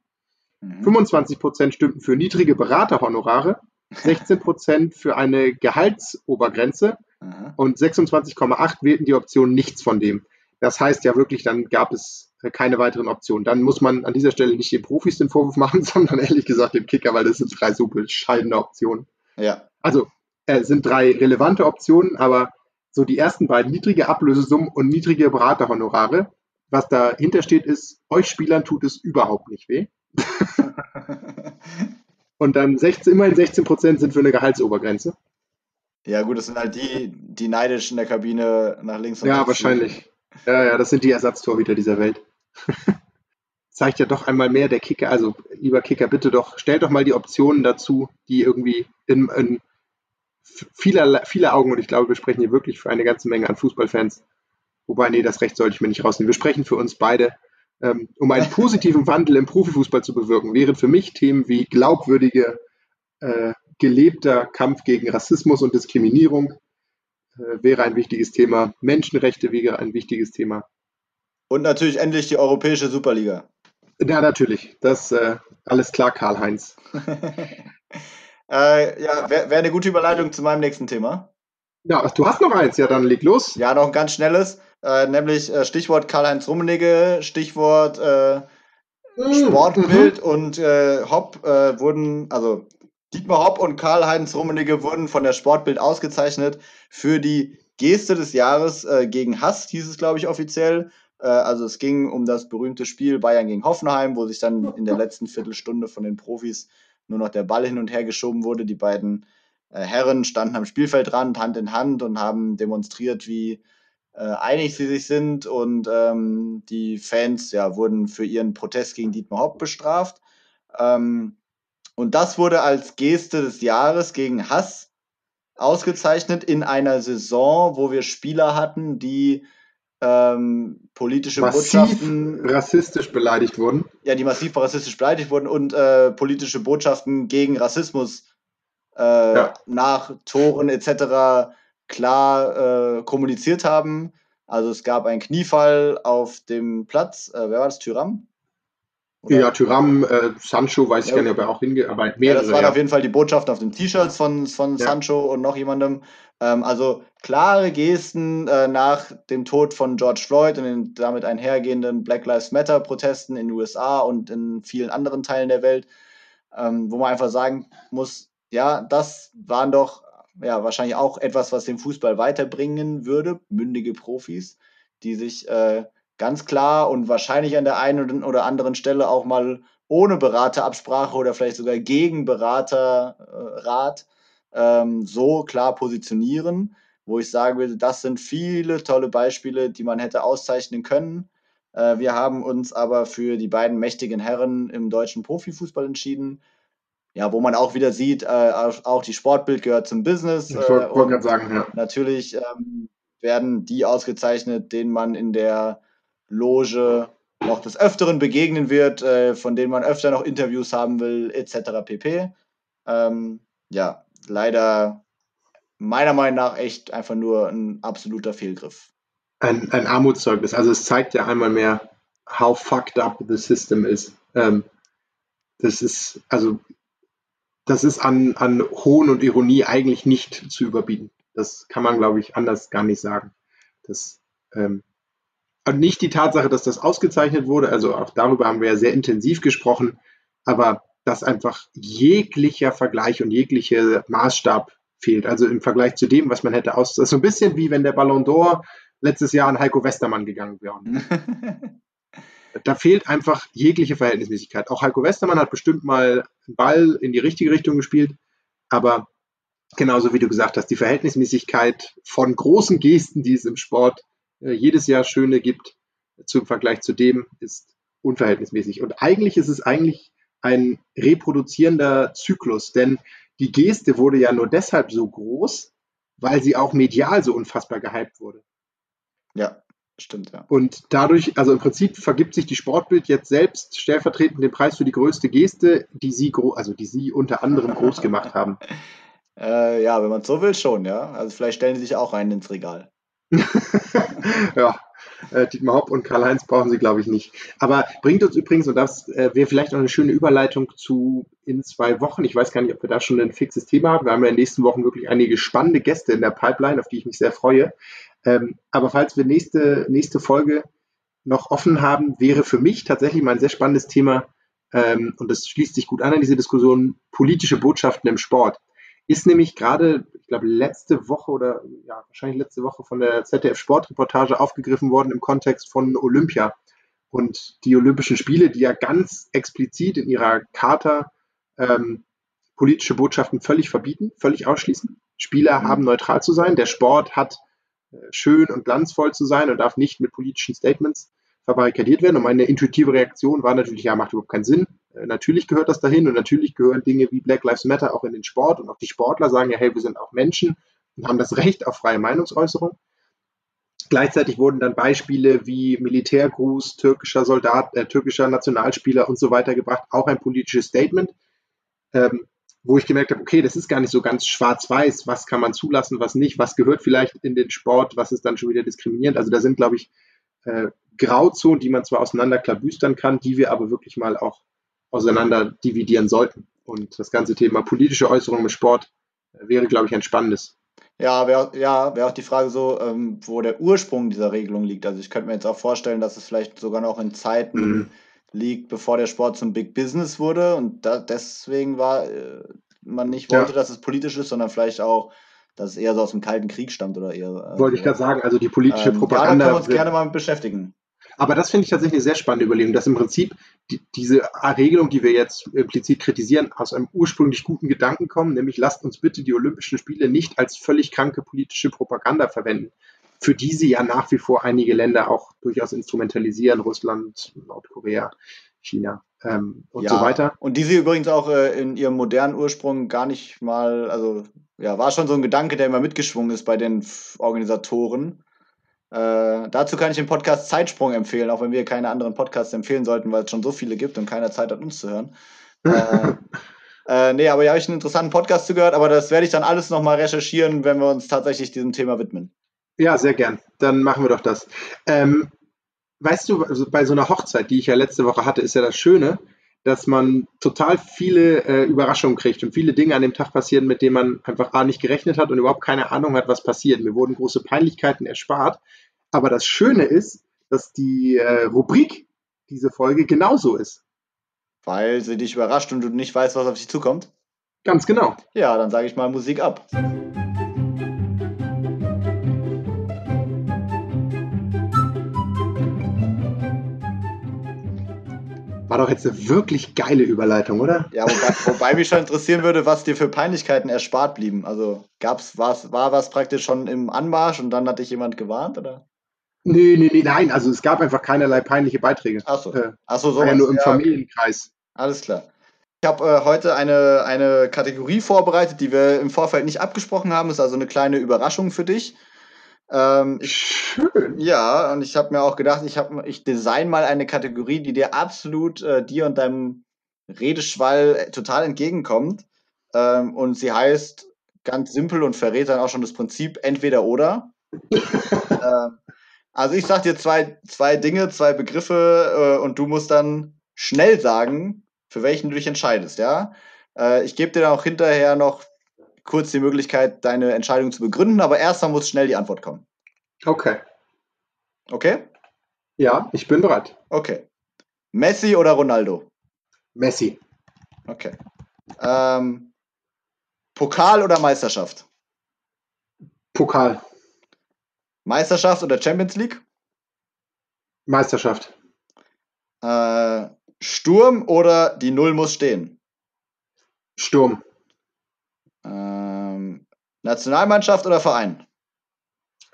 Mhm. 25 Prozent stimmten für niedrige Beraterhonorare, 16 Prozent für eine Gehaltsobergrenze Aha. und 26,8 wählten die Option nichts von dem. Das heißt ja wirklich, dann gab es keine weiteren Optionen. Dann muss man an dieser Stelle nicht den Profis den Vorwurf machen, sondern ehrlich gesagt dem Kicker, weil das sind drei so bescheidene Optionen. Ja. Also äh, sind drei relevante Optionen, aber so die ersten beiden, niedrige Ablösesummen und niedrige Beraterhonorare, was dahinter steht, ist, euch Spielern tut es überhaupt nicht weh. Und dann 16, immerhin 16 Prozent sind für eine Gehaltsobergrenze. Ja, gut, das sind halt die, die neidisch in der Kabine nach links und Ja, wahrscheinlich. Ja, ja, das sind die Ersatztorhüter dieser Welt. Zeigt ja doch einmal mehr der Kicker, also lieber Kicker, bitte doch, stellt doch mal die Optionen dazu, die irgendwie in, in vieler, vieler Augen, und ich glaube, wir sprechen hier wirklich für eine ganze Menge an Fußballfans, wobei, nee, das Recht sollte ich mir nicht rausnehmen. Wir sprechen für uns beide, ähm, um einen positiven Wandel im Profifußball zu bewirken, wären für mich Themen wie glaubwürdige, äh, gelebter Kampf gegen Rassismus und Diskriminierung, äh, wäre ein wichtiges Thema. Menschenrechte wäre ein wichtiges Thema. Und natürlich endlich die europäische Superliga. Ja, natürlich. Das äh, alles klar, Karl-Heinz. äh, ja, wäre wär eine gute Überleitung zu meinem nächsten Thema. Ja, du hast noch eins, ja, dann leg los. Ja, noch ein ganz schnelles, äh, nämlich äh, Stichwort Karl-Heinz Rummenigge, Stichwort äh, Mhm. Sportbild und äh, Hopp wurden, also Dietmar Hopp und Karl-Heinz Rummenigge wurden von der Sportbild ausgezeichnet für die Geste des Jahres äh, gegen Hass, hieß es, glaube ich, offiziell. Äh, also es ging um das berühmte Spiel Bayern gegen Hoffenheim, wo sich dann in der letzten Viertelstunde von den Profis nur noch der Ball hin und her geschoben wurde. Die beiden äh, Herren standen am Spielfeldrand Hand in Hand und haben demonstriert, wie äh, einig sie sich sind und ähm, die Fans ja, wurden für ihren Protest gegen Dietmar Hopp bestraft. Ähm, und das wurde als Geste des Jahres gegen Hass ausgezeichnet in einer Saison, wo wir Spieler hatten, die ähm, politische Massiv Botschaften, rassistisch beleidigt wurden. ja, die massiv rassistisch beleidigt wurden und äh, politische Botschaften gegen Rassismus äh, Ja. nach Toren etc. klar äh, kommuniziert haben. Also es gab einen Kniefall auf dem Platz. Äh, wer war das? Tyram? Oder- Ja, Tyram, äh, Sancho, weiß ich Ja. gar nicht, ob er auch hingeht, aber Ja, mehrere. das waren Ja, auf jeden Fall die Botschaften auf den T-Shirts von, von Ja. Sancho und noch jemandem. Ähm, also klare Gesten äh, nach dem Tod von George Floyd und den damit einhergehenden Black Lives Matter Protesten in den USA und in vielen anderen Teilen der Welt, ähm, wo man einfach sagen muss, ja, das waren doch ja wahrscheinlich auch etwas, was den Fußball weiterbringen würde, mündige Profis, die sich äh, ganz klar und wahrscheinlich an der einen oder anderen Stelle auch mal ohne Beraterabsprache oder vielleicht sogar gegen Beraterrat ähm, so klar positionieren, wo ich sagen würde, das sind viele tolle Beispiele, die man hätte auszeichnen können. Äh, wir haben uns aber für die beiden mächtigen Herren im deutschen Profifußball entschieden. Ja, wo man auch wieder sieht, äh, auch die Sportbild gehört zum Business. ich äh, wollte wollt und gerade sagen, ja. Natürlich ähm, werden die ausgezeichnet, denen man in der Loge noch des Öfteren begegnen wird, äh, von denen man öfter noch Interviews haben will, etc. pp. Ähm, ja, leider meiner Meinung nach echt einfach nur ein absoluter Fehlgriff. ein, ein Armutszeugnis. Also es zeigt ja einmal mehr, how fucked up the system is. Ähm, das ist, also, das ist an, an Hohn und Ironie eigentlich nicht zu überbieten. Das kann man, glaube ich, anders gar nicht sagen. Das, ähm, und nicht die Tatsache, dass das ausgezeichnet wurde, also auch darüber haben wir ja sehr intensiv gesprochen, aber dass einfach jeglicher Vergleich und jeglicher Maßstab fehlt. Also im Vergleich zu dem, was man hätte aus. Das ist so ein bisschen wie wenn der Ballon d'Or letztes Jahr an Heiko Westermann gegangen wäre. da fehlt einfach jegliche Verhältnismäßigkeit. Auch Heiko Westermann hat bestimmt mal einen Ball in die richtige Richtung gespielt, aber genauso wie du gesagt hast, die Verhältnismäßigkeit von großen Gesten, die es im Sport jedes Jahr schöne gibt, zum Vergleich zu dem ist unverhältnismäßig. Und eigentlich ist es eigentlich ein reproduzierender Zyklus, denn die Geste wurde ja nur deshalb so groß, weil sie auch medial so unfassbar gehypt wurde. Ja, stimmt, ja. Und dadurch, also im Prinzip vergibt sich die Sportbild jetzt selbst stellvertretend den Preis für die größte Geste, die sie, also die sie unter anderem groß gemacht haben. Äh, ja, wenn man es so will, schon, ja. Also vielleicht stellen sie sich auch einen ins Regal. ja, äh, Dietmar Hopp und Karl-Heinz brauchen sie, glaube ich, nicht. Aber bringt uns übrigens, und das äh, wäre vielleicht noch eine schöne Überleitung zu in zwei Wochen. Ich weiß gar nicht, ob wir da schon ein fixes Thema haben. Wir haben ja in den nächsten Wochen wirklich einige spannende Gäste in der Pipeline, auf die ich mich sehr freue. Ähm, aber falls wir nächste, nächste Folge noch offen haben, wäre für mich tatsächlich mal ein sehr spannendes Thema, ähm, und das schließt sich gut an an diese Diskussion, politische Botschaften im Sport. Ist nämlich gerade, ich glaube, letzte Woche oder ja, wahrscheinlich letzte Woche von der ZDF Sportreportage aufgegriffen worden im Kontext von Olympia. Und die Olympischen Spiele, die ja ganz explizit in ihrer Charta ähm, politische Botschaften völlig verbieten, völlig ausschließen. Spieler mhm. haben neutral zu sein. Der Sport hat äh, schön und glanzvoll zu sein und darf nicht mit politischen Statements verbarrikadiert werden. Und meine intuitive Reaktion war natürlich, ja, macht überhaupt keinen Sinn. Äh, natürlich gehört das dahin und natürlich gehören Dinge wie Black Lives Matter auch in den Sport und auch die Sportler sagen ja, hey, wir sind auch Menschen und haben das Recht auf freie Meinungsäußerung. Gleichzeitig wurden dann Beispiele wie Militärgruß, türkischer Soldat, äh, türkischer Nationalspieler und so weiter gebracht, auch ein politisches Statement, ähm, wo ich gemerkt habe, okay, das ist gar nicht so ganz schwarz-weiß, was kann man zulassen, was nicht, was gehört vielleicht in den Sport, was ist dann schon wieder diskriminierend. Also da sind, glaube ich, äh, Grauzonen, die man zwar auseinanderklabüstern kann, die wir aber wirklich mal auch auseinander dividieren sollten. Und das ganze Thema politische Äußerungen im Sport wäre, glaube ich, ein spannendes. Ja, wäre ja, wär auch die Frage so, ähm, wo der Ursprung dieser Regelung liegt. Also ich könnte mir jetzt auch vorstellen, dass es vielleicht sogar noch in Zeiten mhm. liegt, bevor der Sport zum Big Business wurde und da, deswegen war äh, man nicht wollte, ja. dass es politisch ist, sondern vielleicht auch, dass es eher so aus dem Kalten Krieg stammt oder eher. Äh, Wollte ich gerade sagen, also die politische ähm, Propaganda. Ja, da können wir uns gerne mal beschäftigen. Aber das finde ich tatsächlich eine sehr spannende Überlegung, dass im Prinzip die, diese Regelung, die wir jetzt implizit kritisieren, aus einem ursprünglich guten Gedanken kommen, nämlich lasst uns bitte die Olympischen Spiele nicht als völlig kranke politische Propaganda verwenden, für die sie ja nach wie vor einige Länder auch durchaus instrumentalisieren, Russland, Nordkorea, China ähm, und ja, so weiter. Und die sie übrigens auch äh, in ihrem modernen Ursprung gar nicht mal, also ja, war schon so ein Gedanke, der immer mitgeschwungen ist bei den Organisatoren äh, dazu kann ich den Podcast Zeitsprung empfehlen, auch wenn wir keine anderen Podcasts empfehlen sollten, weil es schon so viele gibt und keiner Zeit hat, uns zu hören. äh, äh, nee, aber ja, habe ich einen interessanten Podcast zugehört, aber das werde ich dann alles nochmal recherchieren, wenn wir uns tatsächlich diesem Thema widmen. Ja, sehr gern. Dann machen wir doch das. Ähm, weißt du, also bei so einer Hochzeit, die ich ja letzte Woche hatte, ist ja das Schöne, dass man total viele äh, Überraschungen kriegt und viele Dinge an dem Tag passieren, mit denen man einfach A nicht gerechnet hat und überhaupt keine Ahnung hat, was passiert. Mir wurden große Peinlichkeiten erspart. Aber das Schöne ist, dass die äh, Rubrik diese Folge genauso ist. Weil sie dich überrascht und du nicht weißt, was auf dich zukommt? Ganz genau. Ja, dann sage ich mal Musik ab. War doch jetzt eine wirklich geile Überleitung, oder? Ja, wobei, wobei mich schon interessieren würde, was dir für Peinlichkeiten erspart blieben. Also gab's was, war was praktisch schon im Anmarsch und dann hat dich jemand gewarnt, oder? Nee, nee, nee, nein, also es gab einfach keinerlei peinliche Beiträge. Achso. Äh, Ach so, so ja nur im ja, Familienkreis. Alles klar. Ich habe äh, heute eine, eine Kategorie vorbereitet, die wir im Vorfeld nicht abgesprochen haben. Das ist also eine kleine Überraschung für dich. Ähm, Schön. Ja, und ich habe mir auch gedacht, ich, hab, ich design mal eine Kategorie, die dir absolut äh, dir und deinem Redeschwall äh, total entgegenkommt. Ähm, und sie heißt ganz simpel und verrät dann auch schon das Prinzip entweder oder. ähm, Also ich sag dir zwei, zwei Dinge, zwei Begriffe äh, und du musst dann schnell sagen, für welchen du dich entscheidest, ja? Äh, ich gebe dir dann auch hinterher noch kurz die Möglichkeit, deine Entscheidung zu begründen, aber erstmal muss schnell die Antwort kommen. Okay. Okay? Ja, ich bin bereit. Okay. Messi oder Ronaldo? Messi. Okay. Ähm, Pokal oder Meisterschaft? Pokal. Meisterschaft oder Champions League? Meisterschaft. Äh, Sturm oder die Null muss stehen? Sturm. Ähm, Nationalmannschaft oder Verein?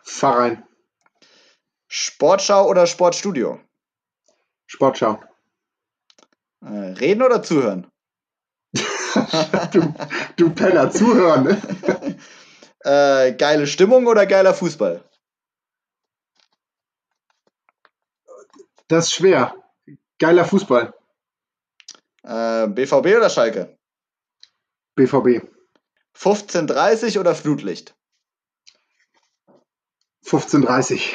Verein. Sportschau oder Sportstudio? Sportschau. Äh, reden oder zuhören? du, du Penner, zuhören. Ne? äh, geile Stimmung oder geiler Fußball? Das ist schwer. Geiler Fußball. Äh, BVB oder Schalke? BVB. 15.30 oder Flutlicht? 15.30.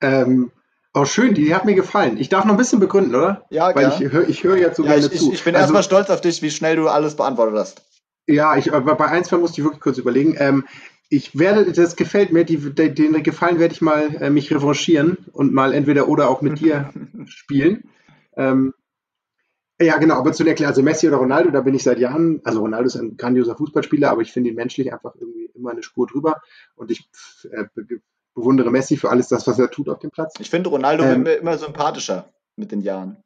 Ähm, oh, schön, die hat mir gefallen. Ich darf noch ein bisschen begründen, oder? Ja, Weil klar. ich höre ich hör jetzt so Ja, gerne ich, zu. ich, ich bin also, erstmal stolz auf dich, wie schnell du alles beantwortet hast. Ja, ich, bei ein, zwei musste ich wirklich kurz überlegen. Ähm, ich werde, das gefällt mir, die, den, Gefallen werde ich mal äh, mich revanchieren und mal entweder oder auch mit dir spielen. Ähm, ja, genau, aber zu erklären, also Messi oder Ronaldo, da bin ich seit Jahren, also Ronaldo ist ein grandioser Fußballspieler, aber ich finde ihn menschlich einfach irgendwie immer eine Spur drüber und ich äh, be bewundere Messi für alles das, was er tut auf dem Platz. Ich finde, Ronaldo Ähm, immer sympathischer mit den Jahren.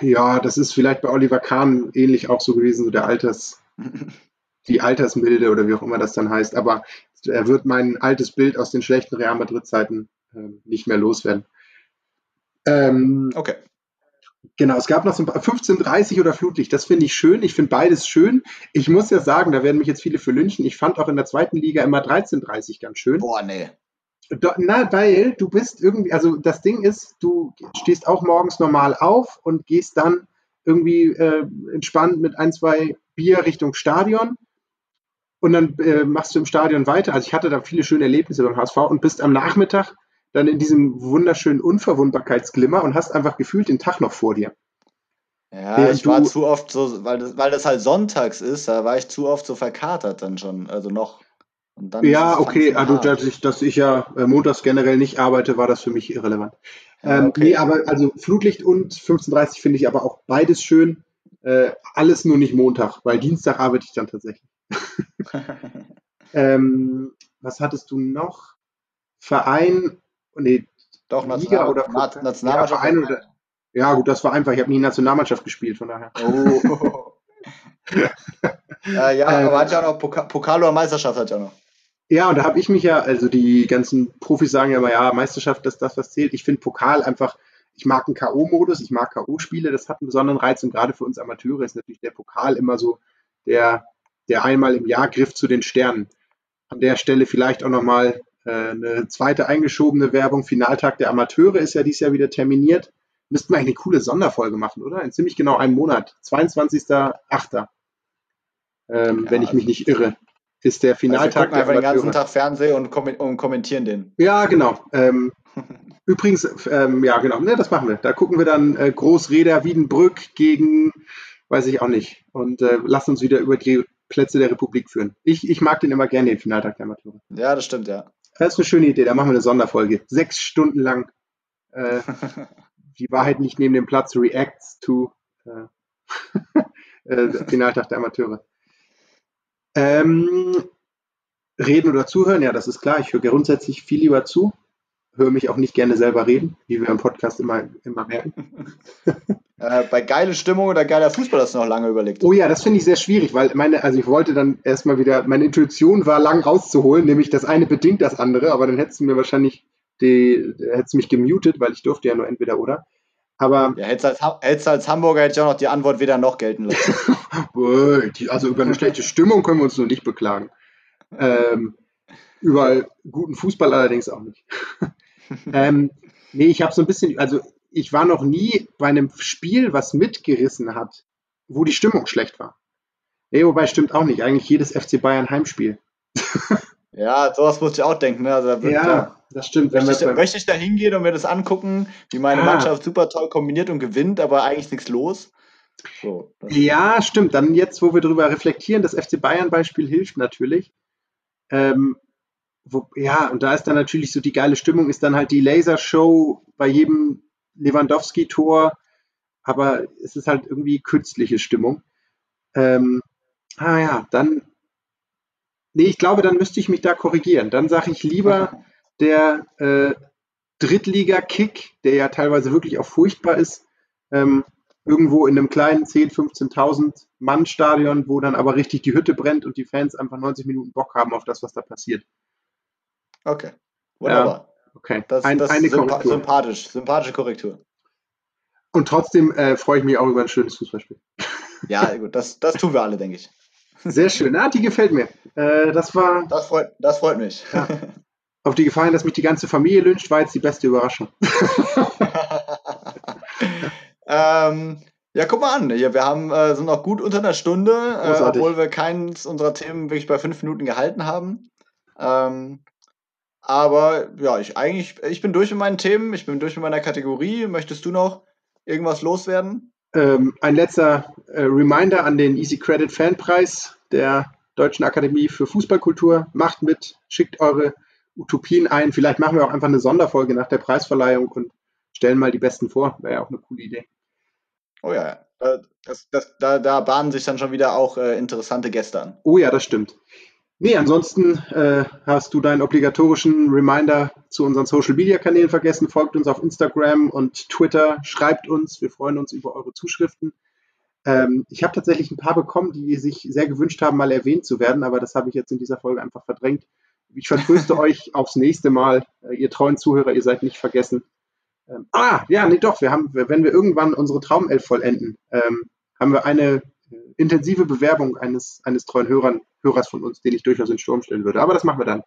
Ja, das ist vielleicht bei Oliver Kahn ähnlich auch so gewesen, so der Alters, die Altersmilde oder wie auch immer das dann heißt, aber er wird mein altes Bild aus den schlechten Real Madrid-Zeiten äh, nicht mehr loswerden. Ähm, Okay. Genau, es gab noch so ein paar 15.30 oder Flutlicht. Das finde ich schön. Ich finde beides schön. Ich muss ja sagen, da werden mich jetzt viele für lynchen. Ich fand auch in der zweiten Liga immer 13.30 ganz schön. Boah, nee. Na, weil du bist irgendwie, also das Ding ist, du stehst auch morgens normal auf und gehst dann irgendwie äh, entspannt mit ein, zwei Bier Richtung Stadion und dann äh, machst du im Stadion weiter. Also ich hatte da viele schöne Erlebnisse beim HSV und bist am Nachmittag dann in diesem wunderschönen Unverwundbarkeitsglimmer und hast einfach gefühlt den Tag noch vor dir. Ja, Während ich war zu oft so, weil das, weil das halt sonntags ist, da war ich zu oft so verkatert dann schon, also noch. Und dann ist Ja, okay, also dass ich, dass ich ja äh, montags generell nicht arbeite, war das für mich irrelevant. Ja, ähm, okay. Nee, aber also Flutlicht und 15.30 finde ich aber auch beides schön. Äh, alles nur nicht Montag, weil Dienstag arbeite ich dann tatsächlich. Ähm, was hattest du noch? Verein, nee, Doch, Liga National oder Na Pokal? Nationalmannschaft. Ja, Verein oder, ja, gut, das war einfach. Ich habe nie Nationalmannschaft gespielt, von daher. Oh. äh, ja, aber hat ja noch Poka Pokal oder Meisterschaft hat ja noch. Ja, und da habe ich mich ja, also die ganzen Profis sagen ja immer, ja, Meisterschaft ist das, was zählt. Ich finde Pokal einfach, ich mag einen K.O.-Modus, ich mag K.O.-Spiele, das hat einen besonderen Reiz und gerade für uns Amateure ist natürlich der Pokal immer so der, der einmal im Jahr Griff zu den Sternen. An der Stelle vielleicht auch nochmal äh, eine zweite eingeschobene Werbung. Finaltag der Amateure ist ja dieses Jahr wieder terminiert. Müssten wir eigentlich eine coole Sonderfolge machen, oder? In ziemlich genau einem Monat. 22.08. Ähm, Ja, wenn ich mich also- nicht irre. Ist der Also wir Finaltag einfach den ganzen. Tag Fernsehen und, kommen und kommentieren den. Ja, genau. Ähm, übrigens, ähm, ja, genau. Ne, das machen wir. Da gucken wir dann äh, Großreder Wiedenbrück gegen, weiß ich auch nicht. Und äh, lassen uns wieder über die Plätze der Republik führen. Ich, ich mag den immer gerne, den Finaltag der Amateure. Ja, das stimmt, ja. Das ist eine schöne Idee. Da machen wir eine Sonderfolge. Sechs Stunden lang äh, die Wahrheit nicht neben dem Platz reacts to äh, äh, Finaltag der Amateure. Ähm, reden oder zuhören, ja, das ist klar. Ich höre grundsätzlich viel lieber zu. Höre mich auch nicht gerne selber reden, wie wir im Podcast immer, immer merken. Äh, bei geile Stimmung oder geiler Fußball hast du noch lange überlegt. Oh ja, das finde ich sehr schwierig, weil meine, also ich wollte dann erstmal wieder, meine Intuition war lang auszuholen, nämlich das eine bedingt das andere, aber dann hättest du mir wahrscheinlich die, hättest du mich gemutet, weil ich durfte ja nur entweder oder. Aber Ja, hättest als, hättest als Hamburger hätte ich auch noch die Antwort weder noch gelten lassen. Also über eine schlechte Stimmung können wir uns nur nicht beklagen. Ähm, über guten Fußball allerdings auch nicht. ähm, nee, ich habe so ein bisschen, also ich war noch nie bei einem Spiel, was mitgerissen hat, wo die Stimmung schlecht war. Nee, wobei stimmt auch nicht. Eigentlich jedes FC Bayern Heimspiel. Ja, sowas muss ich auch denken. Ne? Also, ja, klar. das stimmt. Möchte ich, möchte ich da hingehen und mir das angucken, wie meine ah. Mannschaft super toll kombiniert und gewinnt, aber eigentlich nichts los? So, ja, stimmt. Dann jetzt, wo wir darüber reflektieren, das FC Bayern-Beispiel hilft natürlich. Ähm, wo, ja, und da ist dann natürlich so die geile Stimmung, ist dann halt die Lasershow bei jedem Lewandowski-Tor, aber es ist halt irgendwie künstliche Stimmung. Ähm, ah ja, dann, nee, ich glaube, dann müsste ich mich da korrigieren. Dann sage ich lieber der äh, Drittliga-Kick, der ja teilweise wirklich auch furchtbar ist, ähm, irgendwo in einem kleinen 10.000, 15.000 Mann-Stadion, wo dann aber richtig die Hütte brennt und die Fans einfach 90 Minuten Bock haben auf das, was da passiert. Okay, wunderbar. Ja, okay, das, Ein, das eine sympa Korrektur. Sympathisch, sympathische Korrektur. Und trotzdem äh, freue ich mich auch über ein schönes Fußballspiel. Ja, gut, das, das tun wir alle, denke ich. Sehr schön. Ah, die gefällt mir. Äh, das war. Das freut, das freut mich. Ja. Auf die Gefahr, dass mich die ganze Familie lünscht, war jetzt die beste Überraschung. ähm, ja, guck mal an. Wir haben, äh, sind noch gut unter einer Stunde, äh, obwohl wir keins unserer Themen wirklich bei fünf Minuten gehalten haben. Ähm, aber ja, ich eigentlich, ich bin durch mit meinen Themen, ich bin durch mit meiner Kategorie. Möchtest du noch irgendwas loswerden? Ähm, ein letzter äh, Reminder an den Easy Credit Fanpreis der Deutschen Akademie für Fußballkultur. Macht mit, schickt eure Utopien ein. Vielleicht machen wir auch einfach eine Sonderfolge nach der Preisverleihung und stellen mal die besten vor. Wäre ja auch eine coole Idee. Oh ja, das, das, da, da bahnen sich dann schon wieder auch äh, interessante Gäste an. Oh ja, das stimmt. Nee, ansonsten äh, hast du deinen obligatorischen Reminder zu unseren Social Media Kanälen vergessen. Folgt uns auf Instagram und Twitter, schreibt uns. Wir freuen uns über eure Zuschriften. Ähm, ich habe tatsächlich ein paar bekommen, die sich sehr gewünscht haben, mal erwähnt zu werden, aber das habe ich jetzt in dieser Folge einfach verdrängt. Ich vertröste euch aufs nächste Mal. Äh, ihr treuen Zuhörer, ihr seid nicht vergessen. Ähm, ah, ja, nee, doch, wir haben, wenn wir irgendwann unsere Traumelf vollenden, ähm, haben wir eine intensive Bewerbung eines, eines treuen Hörern, Hörers von uns, den ich durchaus in den Sturm stellen würde. Aber das machen wir dann.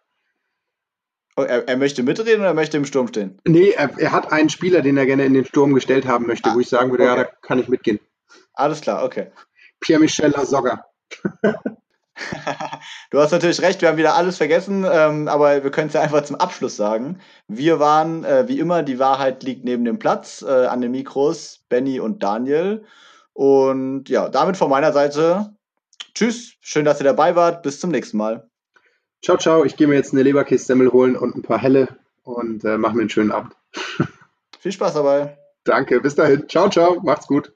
Oh, er, er, möchte mitreden oder möchte im Sturm stehen? Nee, er, er, hat einen Spieler, den er gerne in den Sturm gestellt haben möchte, ah, wo ich sagen würde, okay. ja, da kann ich mitgehen. Alles klar, okay. Pierre-Michel Lasogga. du hast natürlich recht, wir haben wieder alles vergessen, ähm, aber wir können es ja einfach zum Abschluss sagen. Wir waren, äh, wie immer, die Wahrheit liegt neben dem Platz, äh, an den Mikros Benny und Daniel. Und ja, damit von meiner Seite tschüss, schön, dass ihr dabei wart. Bis zum nächsten Mal. Ciao, ciao. Ich gehe mir jetzt eine Leberkässemmel holen und ein paar Helle und äh, mache mir einen schönen Abend. Viel Spaß dabei. Danke, bis dahin. Ciao, ciao. Macht's gut.